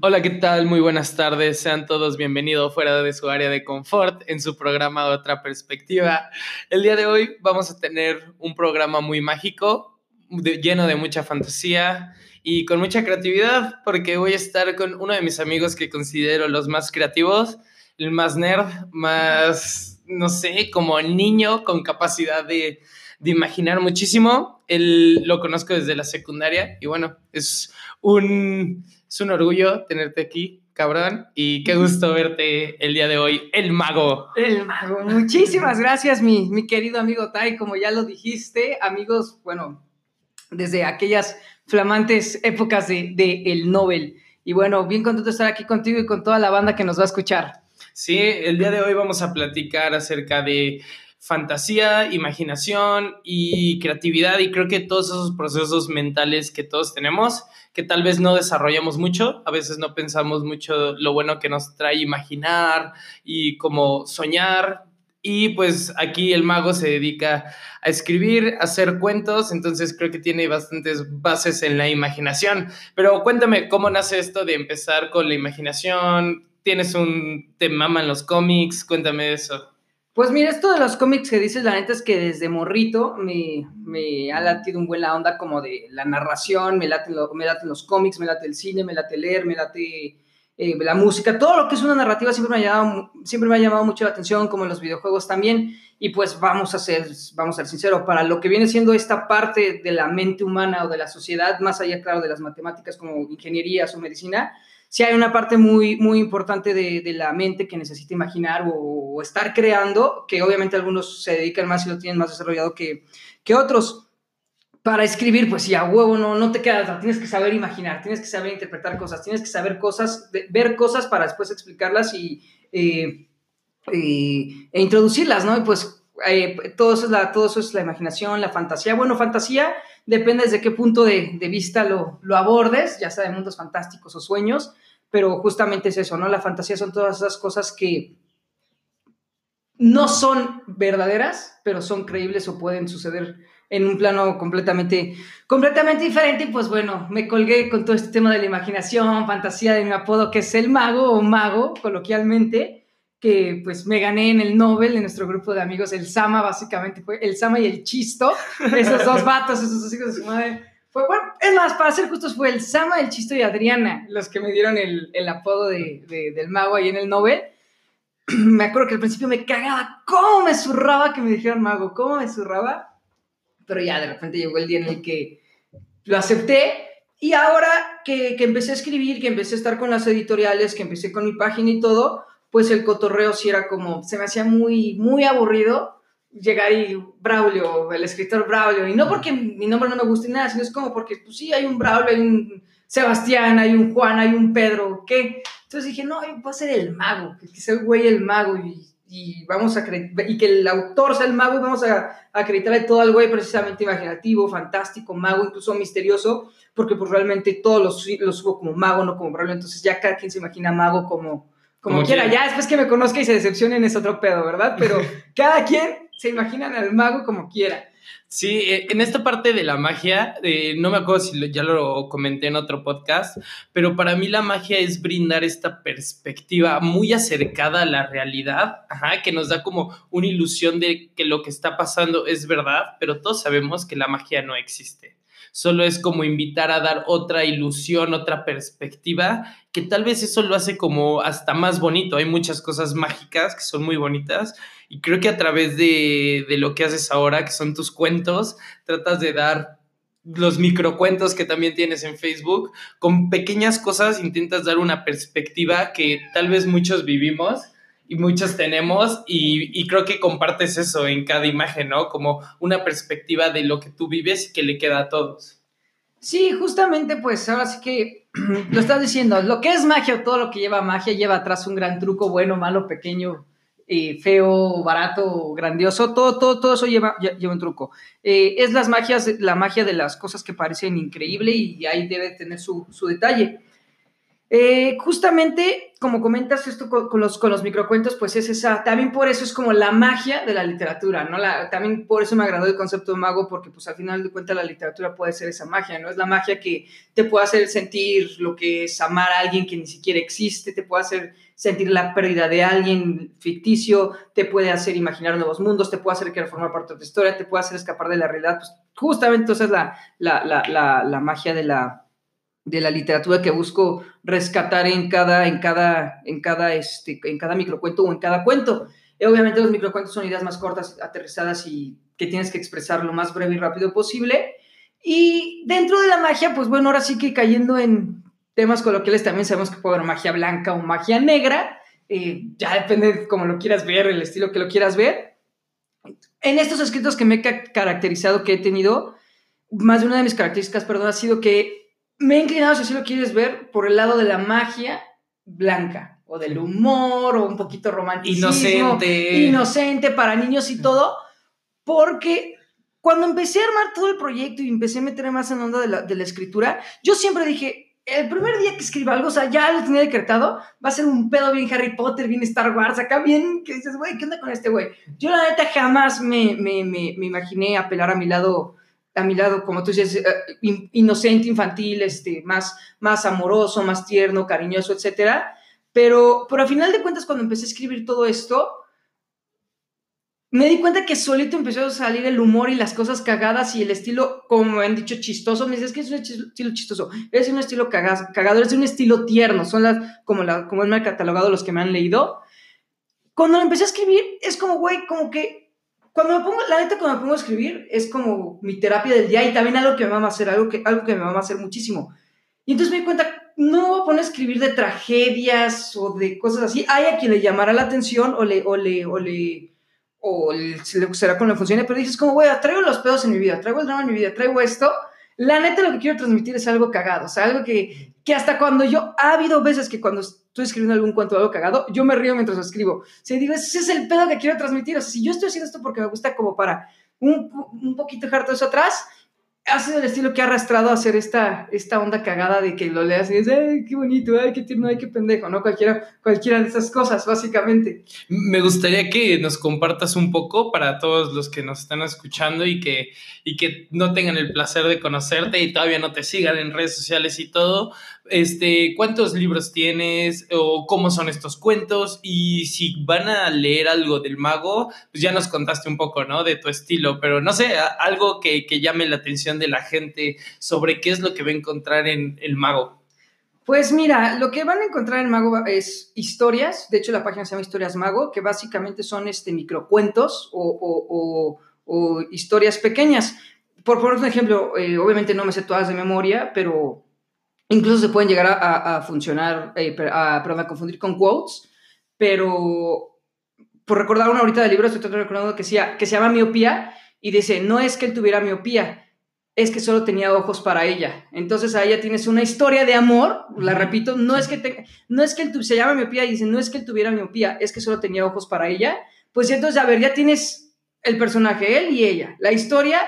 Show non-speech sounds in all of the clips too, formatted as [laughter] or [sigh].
Hola, ¿qué tal? Muy buenas tardes. Sean todos bienvenidos fuera de su área de confort en su programa Otra Perspectiva. El día de hoy vamos a tener un programa muy mágico, lleno de mucha fantasía y con mucha creatividad, porque voy a estar con uno de mis amigos que considero los más creativos, el más nerd, más, no sé, como niño con capacidad de, de imaginar muchísimo. Él lo conozco desde la secundaria y bueno, es un es un orgullo tenerte aquí, cabrón, y qué gusto verte el día de hoy, el mago. El mago, muchísimas gracias, mi, mi querido amigo Tai, como ya lo dijiste, amigos, bueno, desde aquellas flamantes épocas de, de El Nobel. Y bueno, bien contento de estar aquí contigo y con toda la banda que nos va a escuchar. Sí, el día de hoy vamos a platicar acerca de fantasía, imaginación y creatividad y creo que todos esos procesos mentales que todos tenemos, que tal vez no desarrollamos mucho, a veces no pensamos mucho lo bueno que nos trae imaginar y como soñar. Y pues aquí el mago se dedica a escribir, a hacer cuentos, entonces creo que tiene bastantes bases en la imaginación. Pero cuéntame, ¿cómo nace esto de empezar con la imaginación? ¿Tienes un te en los cómics? Cuéntame eso. Pues mira, esto de los cómics que dices, la neta es que desde morrito me, me ha latido un buen la onda como de la narración, me late, me late los cómics, me late el cine, me late leer, me late eh, la música, todo lo que es una narrativa siempre me, ha llamado, siempre me ha llamado mucho la atención, como en los videojuegos también, y pues vamos a ser, vamos a ser sinceros, para lo que viene siendo esta parte de la mente humana o de la sociedad, más allá, claro, de las matemáticas como ingenierías o medicina, sí hay una parte muy, muy importante de, de la mente que necesita imaginar o, estar creando, que obviamente algunos se dedican más y lo tienen más desarrollado que, que otros. Para escribir, pues sí, huevo no, no te quedas, tienes que saber imaginar, tienes que saber interpretar cosas, tienes que saber cosas, ver cosas para después explicarlas y, eh, e introducirlas, ¿no? Y pues eh, todo, eso es la, todo eso es la imaginación, la fantasía. Bueno, fantasía depende desde qué punto de, vista lo, lo, abordes, ya sea de mundos fantásticos o sueños, pero justamente es eso, ¿no? La fantasía son todas esas cosas que no son verdaderas, pero son creíbles o pueden suceder en un plano completamente, completamente diferente. Y pues bueno, me colgué con todo este tema de la imaginación, fantasía de mi apodo, que es el mago o mago, coloquialmente que pues me gané en el Nobel, en nuestro grupo de amigos, el Sama básicamente fue el Sama y el Chisto, esos dos vatos, esos dos hijos de su madre. Fue, bueno, es más, para ser justos, fue el Sama, el Chisto y Adriana los que me dieron el, el apodo de, del mago ahí en el Nobel. [clears throat] me acuerdo que al principio me cagaba, ¿cómo me zurraba que me dijeron mago? ¿Cómo me zurraba? Pero ya de repente llegó el día en el que lo acepté y ahora que, que empecé a escribir, que empecé a estar con las editoriales, que empecé con mi página y todo, pues el cotorreo sí era como, se me hacía muy, muy aburrido llegar y Braulio, el escritor Braulio, y no porque mi nombre no me guste nada, sino es como porque, pues sí, hay un Braulio, hay un Sebastián, hay un Juan, hay un Pedro, ¿qué? Entonces dije, no, voy a ser el mago, que, sea el güey el mago, y, y vamos a y que el autor sea el mago, y vamos a, acreditarle todo al güey precisamente imaginativo, fantástico, mago, incluso misterioso, porque pues realmente todos los, los subo como mago, no como Braulio, entonces ya cada quien se imagina mago como como, quiera. Ya después que me conozca y se decepcionen es otro pedo, ¿verdad? Pero [laughs] cada quien se imagina al mago como quiera. Sí, eh, en esta parte de la magia, eh, no me acuerdo si ya lo comenté en otro podcast, pero para mí la magia es brindar esta perspectiva muy acercada a la realidad, ajá, que nos da como una ilusión de que lo que está pasando es verdad, pero todos sabemos que la magia no existe solo es como invitar a dar otra ilusión, otra perspectiva, que tal vez eso lo hace como hasta más bonito. Hay muchas cosas mágicas que son muy bonitas y creo que a través de, lo que haces ahora, que son tus cuentos, tratas de dar los microcuentos que también tienes en Facebook, con pequeñas cosas intentas dar una perspectiva que tal vez muchos vivimos y muchos tenemos y, creo que compartes eso en cada imagen, ¿no? Como una perspectiva de lo que tú vives y que le queda a todos. Sí, justamente pues ahora sí que [clears throat] lo estás diciendo, lo que es magia o todo lo que lleva magia lleva atrás un gran truco, bueno, malo, pequeño, eh, feo, barato, grandioso, todo, todo, todo eso lleva, lleva un truco. Eh, es las magias, la magia de las cosas que parecen increíble y ahí debe tener su, su detalle. Eh, justamente, como comentas esto con, los, con los microcuentos, pues es esa, también por eso es como la magia de la literatura, ¿no? La, también por eso me agradó el concepto de mago, porque pues al final de cuentas la literatura puede ser esa magia, ¿no? Es la magia que te puede hacer sentir lo que es amar a alguien que ni siquiera existe, te puede hacer sentir la pérdida de alguien ficticio, te puede hacer imaginar nuevos mundos, te puede hacer querer formar parte de tu historia, te puede hacer escapar de la realidad, pues justamente esa es la, la, la magia de la de la literatura que busco rescatar en cada, en cada, en cada, este, en cada microcuento o en cada cuento. Y obviamente los microcuentos son ideas más cortas, aterrizadas y que tienes que expresar lo más breve y rápido posible. Y dentro de la magia, pues bueno, ahora sí que cayendo en temas coloquiales también sabemos que puede haber magia blanca o magia negra. Eh, ya depende de cómo lo quieras ver, el estilo que lo quieras ver. En estos escritos que me he caracterizado, que he tenido, más de una de mis características, perdón, ha sido que me he inclinado, si así lo quieres ver, por el lado de la magia blanca, o del humor, o un poquito romántico. Inocente. Inocente para niños y todo, porque cuando empecé a armar todo el proyecto y empecé a meterme más en onda de la, de la escritura, yo siempre dije, el primer día que escriba algo, o sea, ya lo tenía decretado, va a ser un pedo bien Harry Potter, bien Star Wars, acá bien, que dices, güey, ¿qué onda con este güey? Yo la neta jamás me, me, me, me imaginé apelar a mi lado a mi lado, como tú dices, eh, inocente, infantil, este, más, más amoroso, más tierno, cariñoso, etcétera. Pero, pero a final de cuentas, cuando empecé a escribir todo esto, me di cuenta que solito empezó a salir el humor y las cosas cagadas y el estilo, como me han dicho, chistoso. Me dices que es un estilo chistoso, es un estilo cagado, es un estilo tierno. Son las, como, la, como me ha catalogado los que me han leído. Cuando empecé a escribir, es como, güey, como que cuando me pongo, la neta, cuando me pongo a escribir, es como mi terapia del día y también algo que me va a hacer, algo que, algo que me va a hacer muchísimo. Y entonces me di cuenta, no voy a poner a escribir de tragedias o de cosas así. Hay a quien le llamará la atención o le, o le, o le, o se le gustará con la función, pero dices como, güey, traigo los pedos en mi vida, traigo el drama en mi vida, traigo esto. La neta lo que quiero transmitir es algo cagado, o sea, algo que, que hasta cuando yo, ha habido veces que cuando estoy escribiendo algún cuento algo cagado, yo me río mientras lo escribo. O sea, digo, ese es el pedo que quiero transmitir. O sea, si yo estoy haciendo esto porque me gusta como para un, un poquito dejar todo eso atrás, ha sido el estilo que ha arrastrado a hacer esta, esta onda cagada de que lo leas y dices, ¡ay, qué bonito! ¡ay, qué tierno! ¡ay, qué pendejo! ¿no? Cualquiera, cualquiera de esas cosas, básicamente. Me gustaría que nos compartas un poco para todos los que nos están escuchando y que, y que no tengan el placer de conocerte y todavía no te sigan en redes sociales y todo, este, cuántos libros tienes o cómo son estos cuentos y si van a leer algo del mago, pues ya nos contaste un poco, ¿no? De tu estilo, pero no sé, algo que, llame la atención de la gente sobre qué es lo que va a encontrar en el mago. Pues mira, lo que van a encontrar en Mago es historias, de hecho la página se llama Historias Mago, que básicamente son este, microcuentos o, historias pequeñas. Por poner un ejemplo, eh, obviamente no me sé todas de memoria, pero Incluso se pueden llegar a, funcionar, eh, a, perdón, a confundir con quotes, pero por recordar una ahorita del libro, estoy recordando que, sea, que se llama miopía y dice, no es que él tuviera miopía, es que solo tenía ojos para ella. Entonces a ella tienes una historia de amor, la repito, no es que, no es que él se llama miopía y dice, no es que él tuviera miopía, es que solo tenía ojos para ella. Pues entonces, a ver, ya tienes el personaje, él y ella, la historia,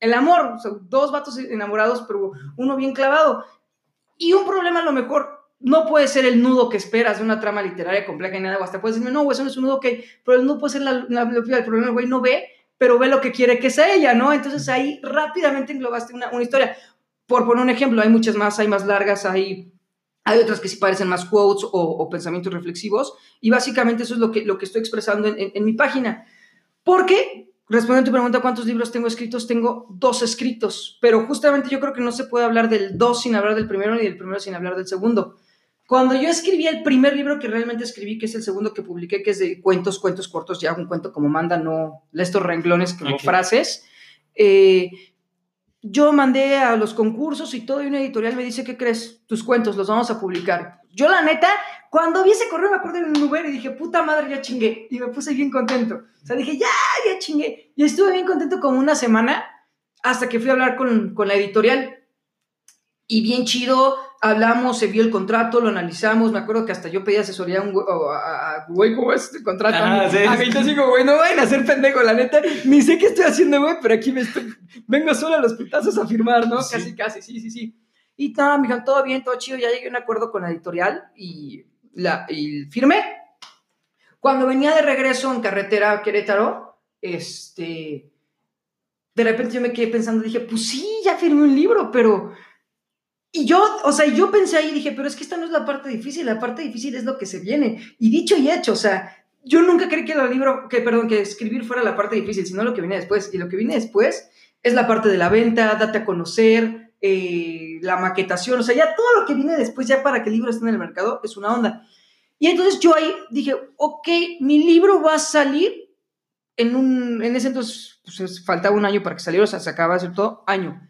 el amor, dos vatos enamorados, pero uno bien clavado. Y un problema a lo mejor no puede ser el nudo que esperas de una trama literaria compleja y nada, o hasta puedes decirme, no, güey, eso no es un nudo, ok, pero el nudo puede ser la, la, el problema, güey no ve, pero ve lo que quiere que sea ella, ¿no? Entonces ahí rápidamente englobaste una, una historia. Por poner un ejemplo, hay muchas más, hay más largas, hay, hay otras que sí parecen más quotes o, pensamientos reflexivos, y básicamente eso es lo que, lo que estoy expresando en, en, en mi página. Porque Respondiendo a tu pregunta, ¿cuántos libros tengo escritos? Tengo dos escritos, pero justamente yo creo que no se puede hablar del dos sin hablar del primero ni del primero sin hablar del segundo. Cuando yo escribí el primer libro que realmente escribí, que es el segundo que publiqué, que es de cuentos, cuentos cortos, ya un cuento como manda, no estos renglones como frases, eh, yo mandé a los concursos y todo, y una editorial me dice, ¿qué crees? Tus cuentos los vamos a publicar. Yo la neta cuando vi ese correo me acuerdo en un Uber y dije, puta madre, ya chingué. Y me puse bien contento. O sea, dije, ya, ya chingué. Y estuve bien contento como una semana hasta que fui a hablar con, con la editorial. Y bien chido, hablamos, se vio el contrato, lo analizamos. Me acuerdo que hasta yo pedí asesoría a un güey, ¿cómo es este contrato? Ah, sí, a mí yo digo, güey, no vayan a ser pendejo, la neta. Ni sé qué estoy haciendo, güey, pero aquí me estoy, vengo solo a los putazos a firmar, ¿no? Casi, casi, sí, sí, sí. Y nada, me dijeron, todo bien, todo chido, ya llegué a un acuerdo con la editorial y, la, y firmé. Cuando venía de regreso en carretera a Querétaro, este, de repente yo me quedé pensando, dije, pues sí, ya firmé un libro, pero... Y yo, o sea, yo pensé ahí y dije, pero es que esta no es la parte difícil, la parte difícil es lo que se viene. Y dicho y hecho, o sea, yo nunca creí que el libro, que perdón, que escribir fuera la parte difícil, sino lo que viene después. Y lo que viene después es la parte de la venta, date a conocer, eh, la maquetación, o sea, ya todo lo que viene después, ya para que el libro esté en el mercado, es una onda. Y entonces yo ahí dije, ok, mi libro va a salir en un, en ese entonces, pues faltaba un año para que saliera, o sea, se acaba de hacer todo, año.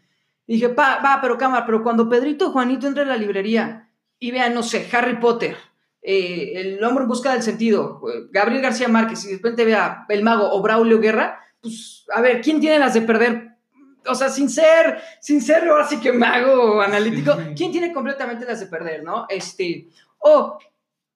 Y dije, va, va, pero cámara, pero cuando Pedrito Juanito entre en la librería y vea, no sé, Harry Potter, eh, El hombre en busca del sentido, eh, Gabriel García Márquez, y de repente vea El Mago o Braulio Guerra, pues, a ver, ¿quién tiene las de perder? O sea, sin ser, sin ser así que mago analítico, ¿quién tiene completamente las de perder, no? Este, o,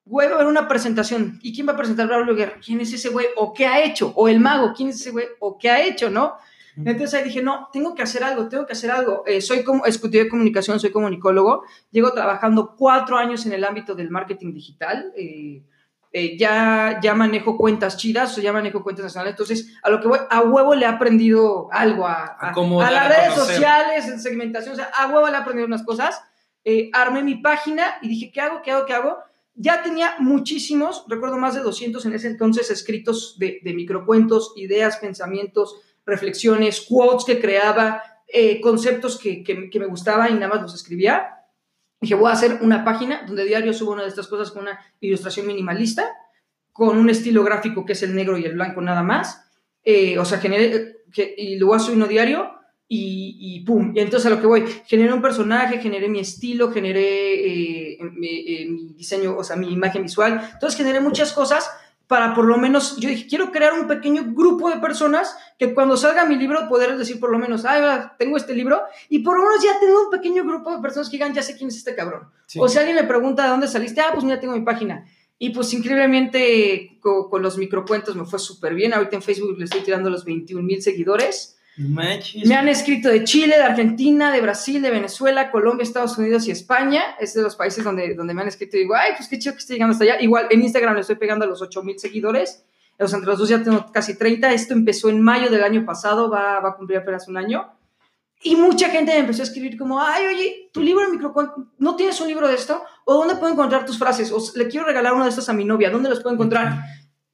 güey, va a haber una presentación, ¿y quién va a presentar Braulio Guerra? ¿Quién es ese güey? ¿O qué ha hecho? O el mago, ¿quién es ese güey? ¿O qué ha hecho, no? Entonces ahí dije, no, tengo que hacer algo, tengo que hacer algo. Eh, soy como ejecutivo de comunicación, soy comunicólogo, llego trabajando cuatro años en el ámbito del marketing digital. Eh, eh, ya, ya manejo cuentas chidas, o ya manejo cuentas nacionales, entonces a lo que voy, a huevo le he aprendido algo a, a, a las redes sociales, en segmentación, o sea, a huevo le he aprendido unas cosas, armé mi página y dije, ¿qué hago? ¿Qué hago? ¿Qué hago? Ya tenía muchísimos, recuerdo más de 200 en ese entonces escritos de, de microcuentos, ideas, pensamientos, reflexiones, quotes que creaba, eh, conceptos que, que, que, me gustaba y nada más los escribía. Dije, voy a hacer una página donde diario subo una de estas cosas con una ilustración minimalista, con un estilo gráfico que es el negro y el blanco nada más. Eh, o sea, generé, que, y luego hago uno diario y, y, pum. Y entonces a lo que voy, generé un personaje, generé mi estilo, generé eh, mi, mi diseño, o sea, mi imagen visual. Entonces generé muchas cosas para por lo menos, yo dije, quiero crear un pequeño grupo de personas que cuando salga mi libro poder decir por lo menos, ah, tengo este libro, y por lo menos ya tengo un pequeño grupo de personas que digan, ya sé quién es este cabrón. Sí. O si alguien me pregunta de dónde saliste, ah, pues mira, tengo mi página. Y pues increíblemente con, con los microcuentos me fue súper bien. Ahorita en Facebook le estoy tirando los 21 mil seguidores. Manches. Me han escrito de Chile, de Argentina, de Brasil, de Venezuela, Colombia, Estados Unidos y España. Es de los países donde, donde me han escrito y digo, ay, pues qué chido que esté llegando hasta allá. Igual en Instagram le estoy pegando a los 8 mil seguidores. O sea, entre los dos ya tengo casi 30. Esto empezó en mayo del año pasado, va, va a cumplir apenas un año. Y mucha gente me empezó a escribir como, ay, oye, tu libro de microcuentos, ¿no tienes un libro de esto? ¿O dónde puedo encontrar tus frases? O le quiero regalar uno de estos a mi novia, ¿dónde los puedo encontrar?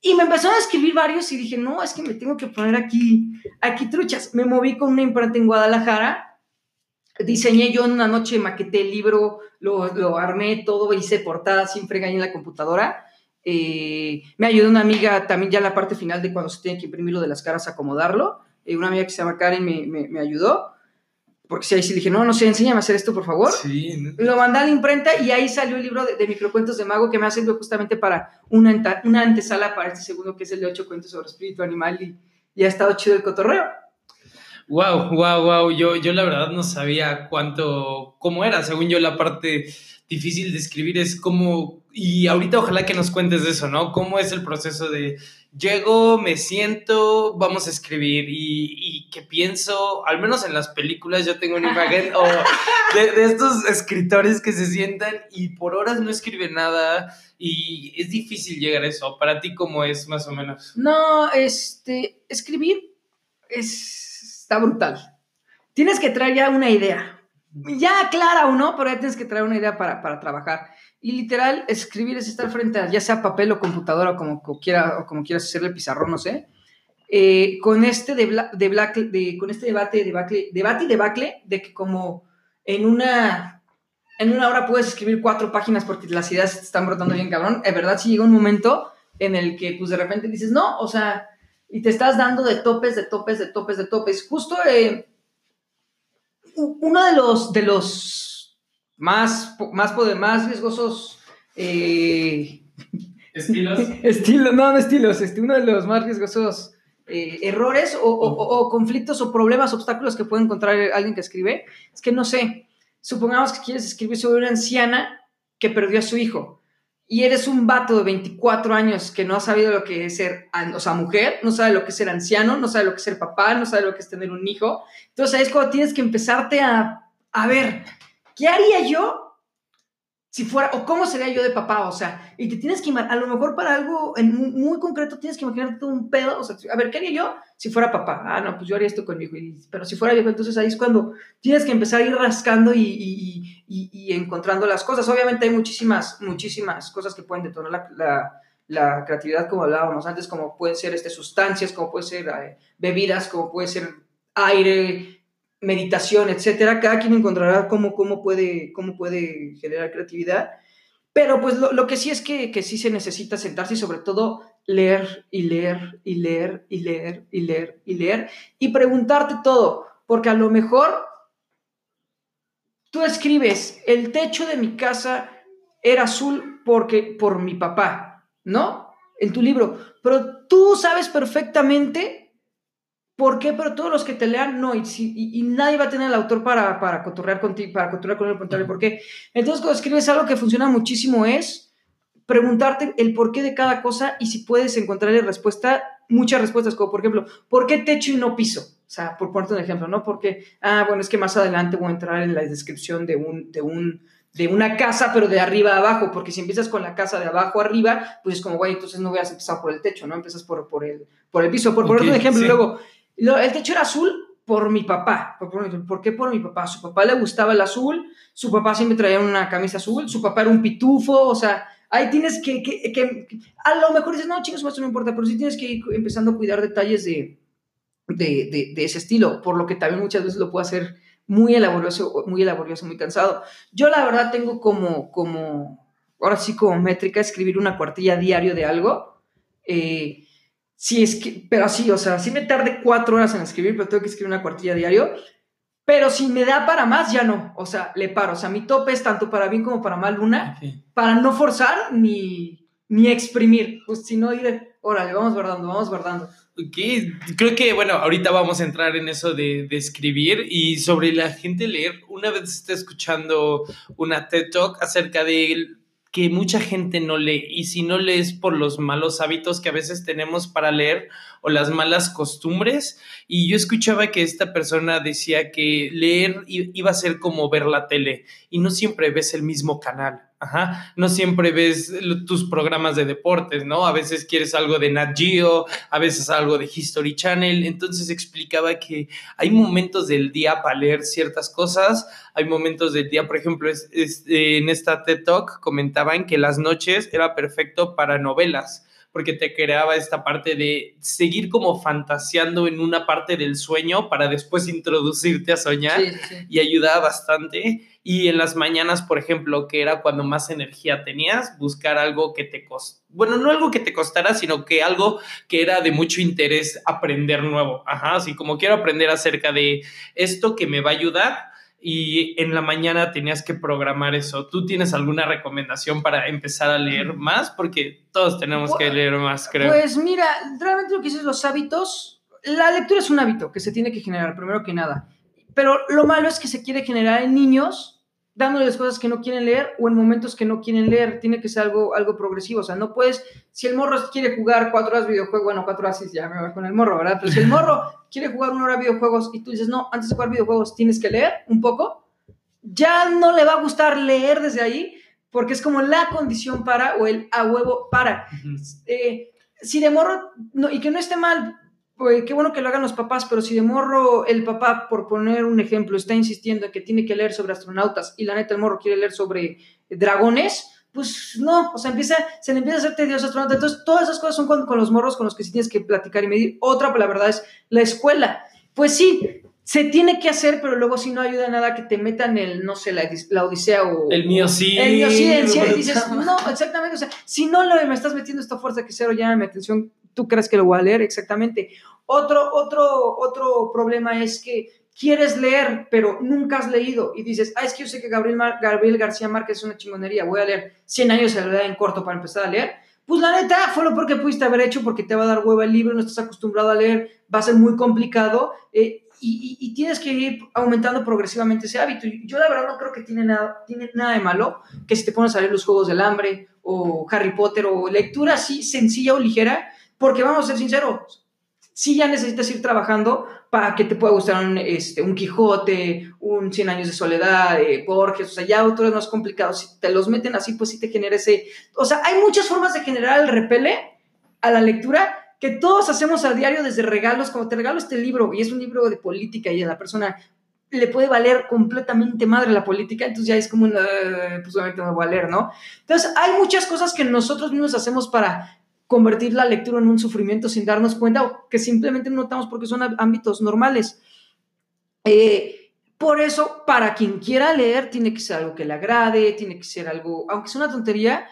Y me empezaron a escribir varios y dije, no, es que me tengo que poner aquí, aquí truchas. Me moví con una imprenta en Guadalajara, diseñé yo en una noche, maqueté el libro, lo, lo armé todo, hice portada sin fregar en la computadora. Eh, me ayudó una amiga también ya en la parte final de cuando se tiene que imprimir lo de las caras, acomodarlo. Eh, una amiga que se llama Karen me, me ayudó porque si ahí sí dije, no, no sé, enséñame a hacer esto, por favor. Sí. ¿no? Lo mandé a la imprenta y ahí salió el libro de, de microcuentos de mago que me ha servido justamente para una, una antesala para este segundo, que es el de ocho cuentos sobre espíritu animal y, y ha estado chido el cotorreo. Wow, wow, wow. Yo, yo la verdad no sabía cuánto, cómo era. Según yo, la parte difícil de escribir es cómo, y ahorita ojalá que nos cuentes de eso, ¿no? ¿Cómo es el proceso de llego, me siento, vamos a escribir y, y que pienso, al menos en las películas yo tengo una imagen [laughs] o de, de, estos escritores que se sientan y por horas no escriben nada y es difícil llegar a eso. ¿Para ti cómo es más o menos? No, este, escribir es, está brutal. Tienes que traer ya una idea. Ya clara o no, pero ya tienes que traer una idea para, para trabajar. Y literal, escribir es estar frente a ya sea papel o computadora o como, o quiera, o como quieras hacerle pizarrón, no sé. Eh, con este, de, Black, con este debate, debate y debacle de que como en una, en una hora puedes escribir cuatro páginas porque las ideas te están brotando bien cabrón, es verdad, si llega un momento en el que pues de repente dices, no, o sea, y te estás dando de topes, de topes, de topes, de topes. Justo eh, uno de los, de los más, más, poder, más riesgosos... Eh, ¿Estilos? [laughs] estilo, no, no estilos, este, uno de los más riesgosos eh, errores o, o, o, conflictos o problemas, obstáculos que puede encontrar alguien que escribe, es que no sé, supongamos que quieres escribir sobre una anciana que perdió a su hijo y eres un vato de 24 años que no ha sabido lo que es ser, o sea, mujer, no sabe lo que es ser anciano, no sabe lo que es ser papá, no sabe lo que es tener un hijo. Entonces ahí es cuando tienes que empezarte a, a ver, ¿qué haría yo si fuera, o cómo sería yo de papá, o sea, y te tienes que imaginar, a lo mejor para algo en muy, concreto tienes que imaginarte un pedo, o sea, a ver, ¿qué haría yo si fuera papá? Ah, no, pues yo haría esto con mi hijo, pero si fuera viejo, entonces ahí es cuando tienes que empezar a ir rascando y, encontrando las cosas. Obviamente hay muchísimas, muchísimas cosas que pueden detonar la, creatividad, como hablábamos antes, como pueden ser este, sustancias, como pueden ser eh, bebidas, como puede ser aire, meditación, etcétera. Cada quien encontrará cómo, cómo, puede, cómo puede generar creatividad. Pero pues lo, que sí es que, que, sí se necesita sentarse y sobre todo leer y leer y leer y leer y leer y leer y preguntarte todo, porque a lo mejor tú escribes, el techo de mi casa era azul porque por mi papá, ¿no? En tu libro, pero tú sabes perfectamente ¿Por qué? Pero todos los que te lean, no, y, y, nadie va a tener el autor para, para cotorrear contigo, para cotorrear con el contrario. ¿Por qué? Entonces, cuando escribes algo que funciona muchísimo es preguntarte el porqué de cada cosa y si puedes encontrarle respuesta, muchas respuestas, como por ejemplo, ¿por qué techo y no piso? O sea, por ponerte un ejemplo, ¿no? Porque, ah, bueno, es que más adelante voy a entrar en la descripción de un, de un, de una casa, pero de arriba a abajo, porque si empiezas con la casa de abajo a arriba, pues es como, güey, entonces no voy a empezar por el techo, ¿no? Empiezas por, por, el, por el piso. Por ponerte un ejemplo, luego, el techo era azul por mi papá. ¿Por, qué por mi papá? Su papá le gustaba el azul, su papá siempre traía una camisa azul, su papá era un pitufo, o sea, ahí tienes que, que, a lo mejor dices, no, chicos, eso no importa, pero sí tienes que ir empezando a cuidar detalles de, de, de, ese estilo, por lo que también muchas veces lo puedo hacer muy laborioso, muy laborioso, muy cansado. Yo la verdad tengo como, como, ahora sí como métrica, escribir una cuartilla diario de algo. Eh, sí es que, pero así, o sea, sí me tarde cuatro horas en escribir, pero tengo que escribir una cuartilla diario. Pero si me da para más, ya no. O sea, le paro. O sea, mi tope es tanto para bien como para mal una, para no forzar ni, ni exprimir. Pues si no, diré, órale, vamos guardando, vamos guardando. Ok, creo que, bueno, ahorita vamos a entrar en eso de, de, escribir y sobre la gente leer. Una vez está escuchando una TED Talk acerca de que mucha gente no lee y si no lees por los malos hábitos que a veces tenemos para leer o las malas costumbres y yo escuchaba que esta persona decía que leer iba a ser como ver la tele y no siempre ves el mismo canal. Ajá, no siempre ves tus programas de deportes, ¿no? A veces quieres algo de Nat Geo, a veces algo de History Channel. Entonces explicaba que hay momentos del día para leer ciertas cosas, hay momentos del día, por ejemplo, en esta TED Talk comentaban que las noches era perfecto para novelas porque te creaba esta parte de seguir como fantaseando en una parte del sueño para después introducirte a soñar y ayudaba bastante. Y en las mañanas, por ejemplo, que era cuando más energía tenías, buscar algo que te costara, bueno, no algo que te costara, sino que algo que era de mucho interés aprender nuevo. Ajá, así como quiero aprender acerca de esto que me va a ayudar y en la mañana tenías que programar eso. ¿Tú tienes alguna recomendación para empezar a leer más? Porque todos tenemos que pues, leer más, creo. Pues mira, realmente lo que dices, los hábitos, la lectura es un hábito que se tiene que generar, primero que nada. Pero lo malo es que se quiere generar en niños dándoles cosas que no quieren leer o en momentos que no quieren leer. Tiene que ser algo, algo progresivo. O sea, no puedes, si el morro quiere jugar cuatro horas videojuegos, bueno, cuatro horas ya me voy con el morro, ¿verdad? Pero si el [laughs] morro quiere jugar una hora videojuegos y tú dices, no, antes de jugar videojuegos tienes que leer un poco, ya no le va a gustar leer desde ahí porque es como la condición para o el a huevo para. Eh, si de morro, no, y que no esté mal, pues qué bueno que lo hagan los papás, pero si de morro el papá, por poner un ejemplo, está insistiendo en que tiene que leer sobre astronautas y la neta el morro quiere leer sobre dragones, pues no, o sea, empieza, se le empieza a hacer tedioso astronauta. Entonces, todas esas cosas son con, con, los morros con los que sí tienes que platicar y medir. Otra, la verdad, es la escuela. Pues sí, se tiene que hacer, pero luego si no ayuda nada que te metan el, no sé, la, la odisea o... El mío sí. El mío sí, el sí, dices, [laughs] no, exactamente, o sea, si no le, me estás metiendo esta fuerza que cero, llama mi atención, tú crees que lo voy a leer, exactamente. Otro, otro, otro problema es que quieres leer, pero nunca has leído y dices, ah, es que yo sé que Gabriel, Gabriel García Márquez es una chingonería, voy a leer 100 años de verdad en corto para empezar a leer. Pues la neta fue lo que pudiste haber hecho porque te va a dar hueva el libro, no estás acostumbrado a leer, va a ser muy complicado eh, y, y, tienes que ir aumentando progresivamente ese hábito. Yo la verdad no creo que tiene nada, tiene nada de malo que si te pones a leer los Juegos del Hambre o Harry Potter o lectura así sencilla o ligera, porque vamos a ser sinceros, sí ya necesitas ir trabajando para que te pueda gustar un, este, un Quijote, un Cien años de soledad, de Borges, o sea, ya autores más complicados, si te los meten así, pues sí te genera ese... O sea, hay muchas formas de generar el repele a la lectura que todos hacemos a diario desde regalos, como te regalo este libro, y es un libro de política, y a la persona le puede valer completamente madre la política, entonces ya es como, un, pues obviamente me voy a leer, ¿no? Entonces, hay muchas cosas que nosotros mismos hacemos para convertir la lectura en un sufrimiento sin darnos cuenta o que simplemente no notamos porque son ámbitos normales. Eh, por eso, para quien quiera leer, tiene que ser algo que le agrade, tiene que ser algo, aunque sea una tontería,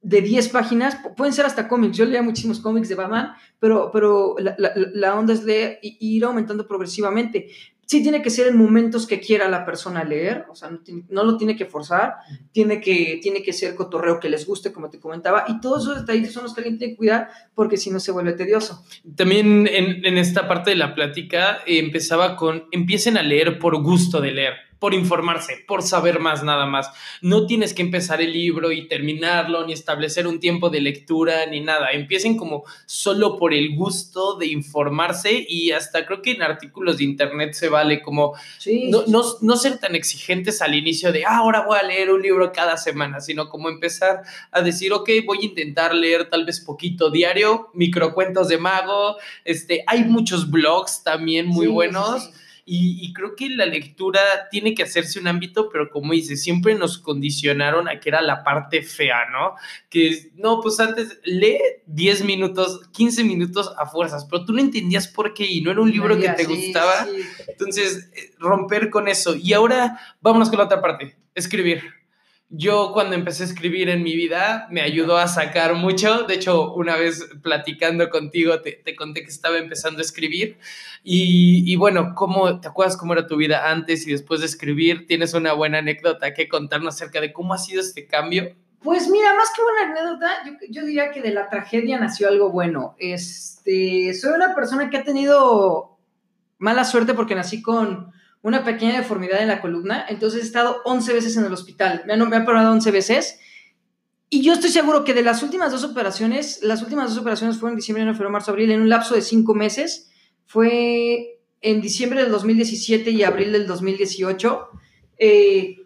de 10 páginas, pueden ser hasta cómics. Yo leía muchísimos cómics de Batman, pero, pero la, onda es leer y ir aumentando progresivamente sí tiene que ser en momentos que quiera la persona leer, o sea, no, lo tiene que forzar, tiene que, tiene que ser cotorreo que les guste, como te comentaba, y todos esos detalles son los que alguien tiene que cuidar porque si no se vuelve tedioso. También en, en esta parte de la plática eh, empezaba con, empiecen a leer por gusto de leer por informarse, por saber más nada más. No tienes que empezar el libro y terminarlo, ni establecer un tiempo de lectura, ni nada. Empiecen como solo por el gusto de informarse y hasta creo que en artículos de internet se vale como no, ser tan exigentes al inicio de, ah, ahora voy a leer un libro cada semana, sino como empezar a decir, ok, voy a intentar leer tal vez poquito diario, microcuentos de mago, este, hay muchos blogs también muy buenos. Y, creo que la lectura tiene que hacerse un ámbito, pero como dices, siempre nos condicionaron a que era la parte fea, ¿no? Que no, pues antes lee 10 minutos, 15 minutos a fuerzas, pero tú no entendías por qué y no era un libro que te gustaba. Entonces, eh, romper con eso. Y ahora vámonos con la otra parte, escribir. Yo cuando empecé a escribir en mi vida me ayudó a sacar mucho. De hecho, una vez platicando contigo te, conté que estaba empezando a escribir. Y, bueno, ¿cómo, ¿te acuerdas cómo era tu vida antes y después de escribir? ¿Tienes una buena anécdota que contarnos acerca de cómo ha sido este cambio? Pues mira, más que una anécdota, yo, yo, diría que de la tragedia nació algo bueno. Este, soy una persona que ha tenido mala suerte porque nací con una pequeña deformidad en la columna, entonces he estado 11 veces en el hospital, me han, me han operado 11 veces, y yo estoy seguro que de las últimas dos operaciones, las últimas dos operaciones fueron en diciembre, enero, febrero, marzo, abril, en un lapso de 5 meses, fue en diciembre del 2017 y abril del 2018, eh,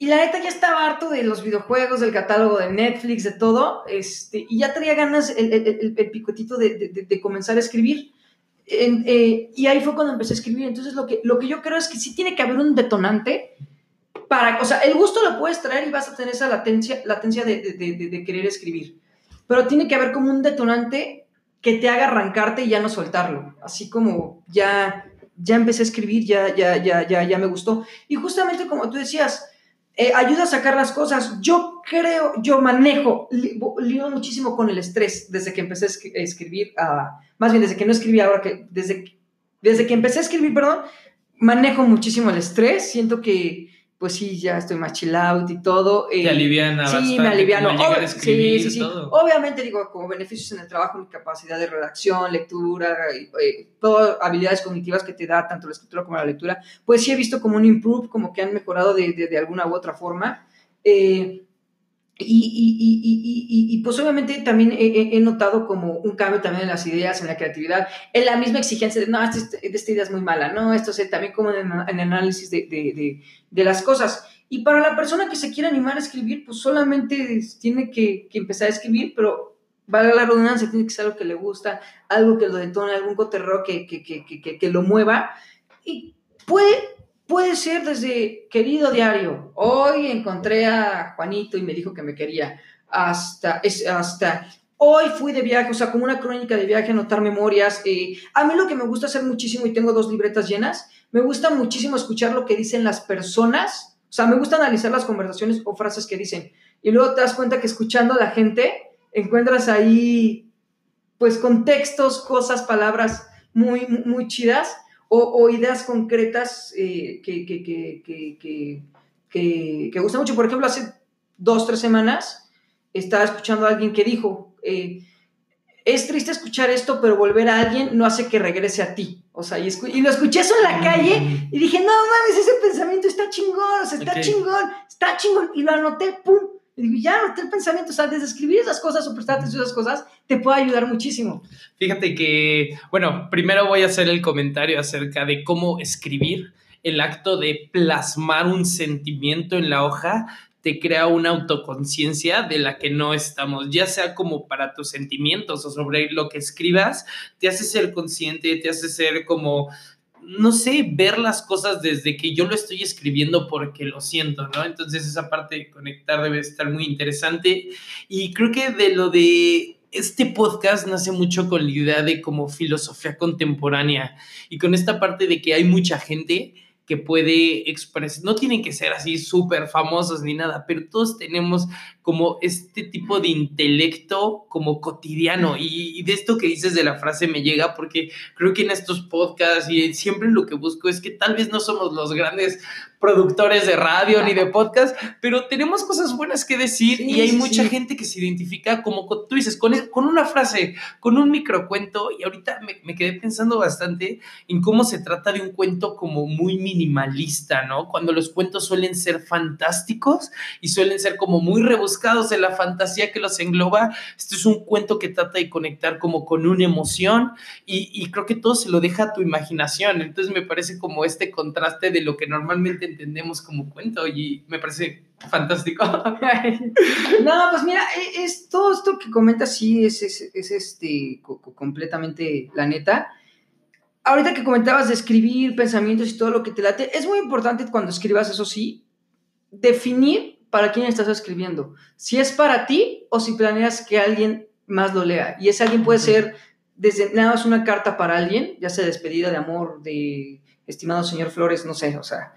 y la neta ya estaba harto de los videojuegos, del catálogo de Netflix, de todo, este, y ya tenía ganas el, el, picotito de, de comenzar a escribir. Eh, y ahí fue cuando empecé a escribir. Entonces, lo que, lo que yo creo es que sí tiene que haber un detonante para, o sea, el gusto lo puedes traer y vas a tener esa latencia, latencia de, de, de, querer escribir. Pero tiene que haber como un detonante que te haga arrancarte y ya no soltarlo. Así como ya, ya empecé a escribir, ya, ya, ya, ya, ya me gustó. Y justamente como tú decías, eh, ayuda a sacar las cosas. Yo creo, yo manejo, lío muchísimo con el estrés desde que empecé a escribir, más bien desde que no escribí ahora, que desde, desde que empecé a escribir, perdón, manejo muchísimo el estrés. Siento que pues sí, ya estoy más chill out y todo. Te eh, aliviana Sí, me aliviano. sí, sí, sí. Obviamente, digo, como beneficios en el trabajo, mi capacidad de redacción, lectura, eh, todas habilidades cognitivas que te da tanto la escritura como la lectura, pues sí he visto como un improve, como que han mejorado de, de, alguna u otra forma. Eh, y, y, pues obviamente también he, notado como un cambio también en las ideas, en la creatividad, en la misma exigencia de, no, esta, esta idea es muy mala, no, esto es también como en, análisis de, de, las cosas. Y para la persona que se quiere animar a escribir, pues solamente tiene que, que empezar a escribir, pero vale la redundancia, tiene que ser algo que le gusta, algo que lo detone, algún coterreo que, que, que lo mueva. Y puede Puede ser desde querido diario, hoy encontré a Juanito y me dijo que me quería, hasta, hasta hoy fui de viaje, o sea, como una crónica de viaje, anotar memorias. Eh, a mí lo que me gusta hacer muchísimo, y tengo dos libretas llenas, me gusta muchísimo escuchar lo que dicen las personas, o sea, me gusta analizar las conversaciones o frases que dicen. Y luego te das cuenta que escuchando a la gente, encuentras ahí, pues, contextos, cosas, palabras muy, muy chidas o, ideas concretas eh, que, que, que, que, gustan mucho. Por ejemplo, hace dos, tres semanas estaba escuchando a alguien que dijo, eh, es triste escuchar esto, pero volver a alguien no hace que regrese a ti. O sea, y, lo escuché eso en la calle y dije, no mames, ese pensamiento está chingón, o sea, está chingón, está chingón. Y lo anoté, pum. Ya el pensamiento, o sea, desde escribir esas cosas o prestarte esas cosas, te puede ayudar muchísimo. Fíjate que, bueno, primero voy a hacer el comentario acerca de cómo escribir. El acto de plasmar un sentimiento en la hoja te crea una autoconciencia de la que no estamos, ya sea como para tus sentimientos o sobre lo que escribas, te hace ser consciente, te hace ser como no sé, ver las cosas desde que yo lo estoy escribiendo porque lo siento, ¿no? Entonces esa parte de conectar debe estar muy interesante. Y creo que de lo de este podcast nace mucho con la idea de como filosofía contemporánea y con esta parte de que hay mucha gente que puede expresar, no tienen que ser así súper famosos ni nada, pero todos tenemos como este tipo de intelecto como cotidiano. Y, de esto que dices de la frase me llega porque creo que en estos podcasts y siempre lo que busco es que tal vez no somos los grandes productores de radio ni de [laughs] podcast, pero tenemos cosas buenas que decir y hay mucha gente que se identifica como tú dices, con, con una frase, con un microcuento y ahorita me, me, quedé pensando bastante en cómo se trata de un cuento como muy minimalista, ¿no? Cuando los cuentos suelen ser fantásticos y suelen ser como muy rebuscados en la fantasía que los engloba, esto es un cuento que trata de conectar como con una emoción y, y creo que todo se lo deja a tu imaginación, entonces me parece como este contraste de lo que normalmente entendemos como cuento y me parece fantástico. [laughs] no, pues mira, e, es, todo esto que comentas sí es, es, este, completamente la neta. Ahorita que comentabas de escribir pensamientos y todo lo que te late, es muy importante cuando escribas eso sí, definir para quién estás escribiendo. Si es para ti o si planeas que alguien más lo lea. Y ese alguien puede ser desde nada más una carta para alguien, ya sea despedida de amor, de estimado señor Flores, no sé, o sea,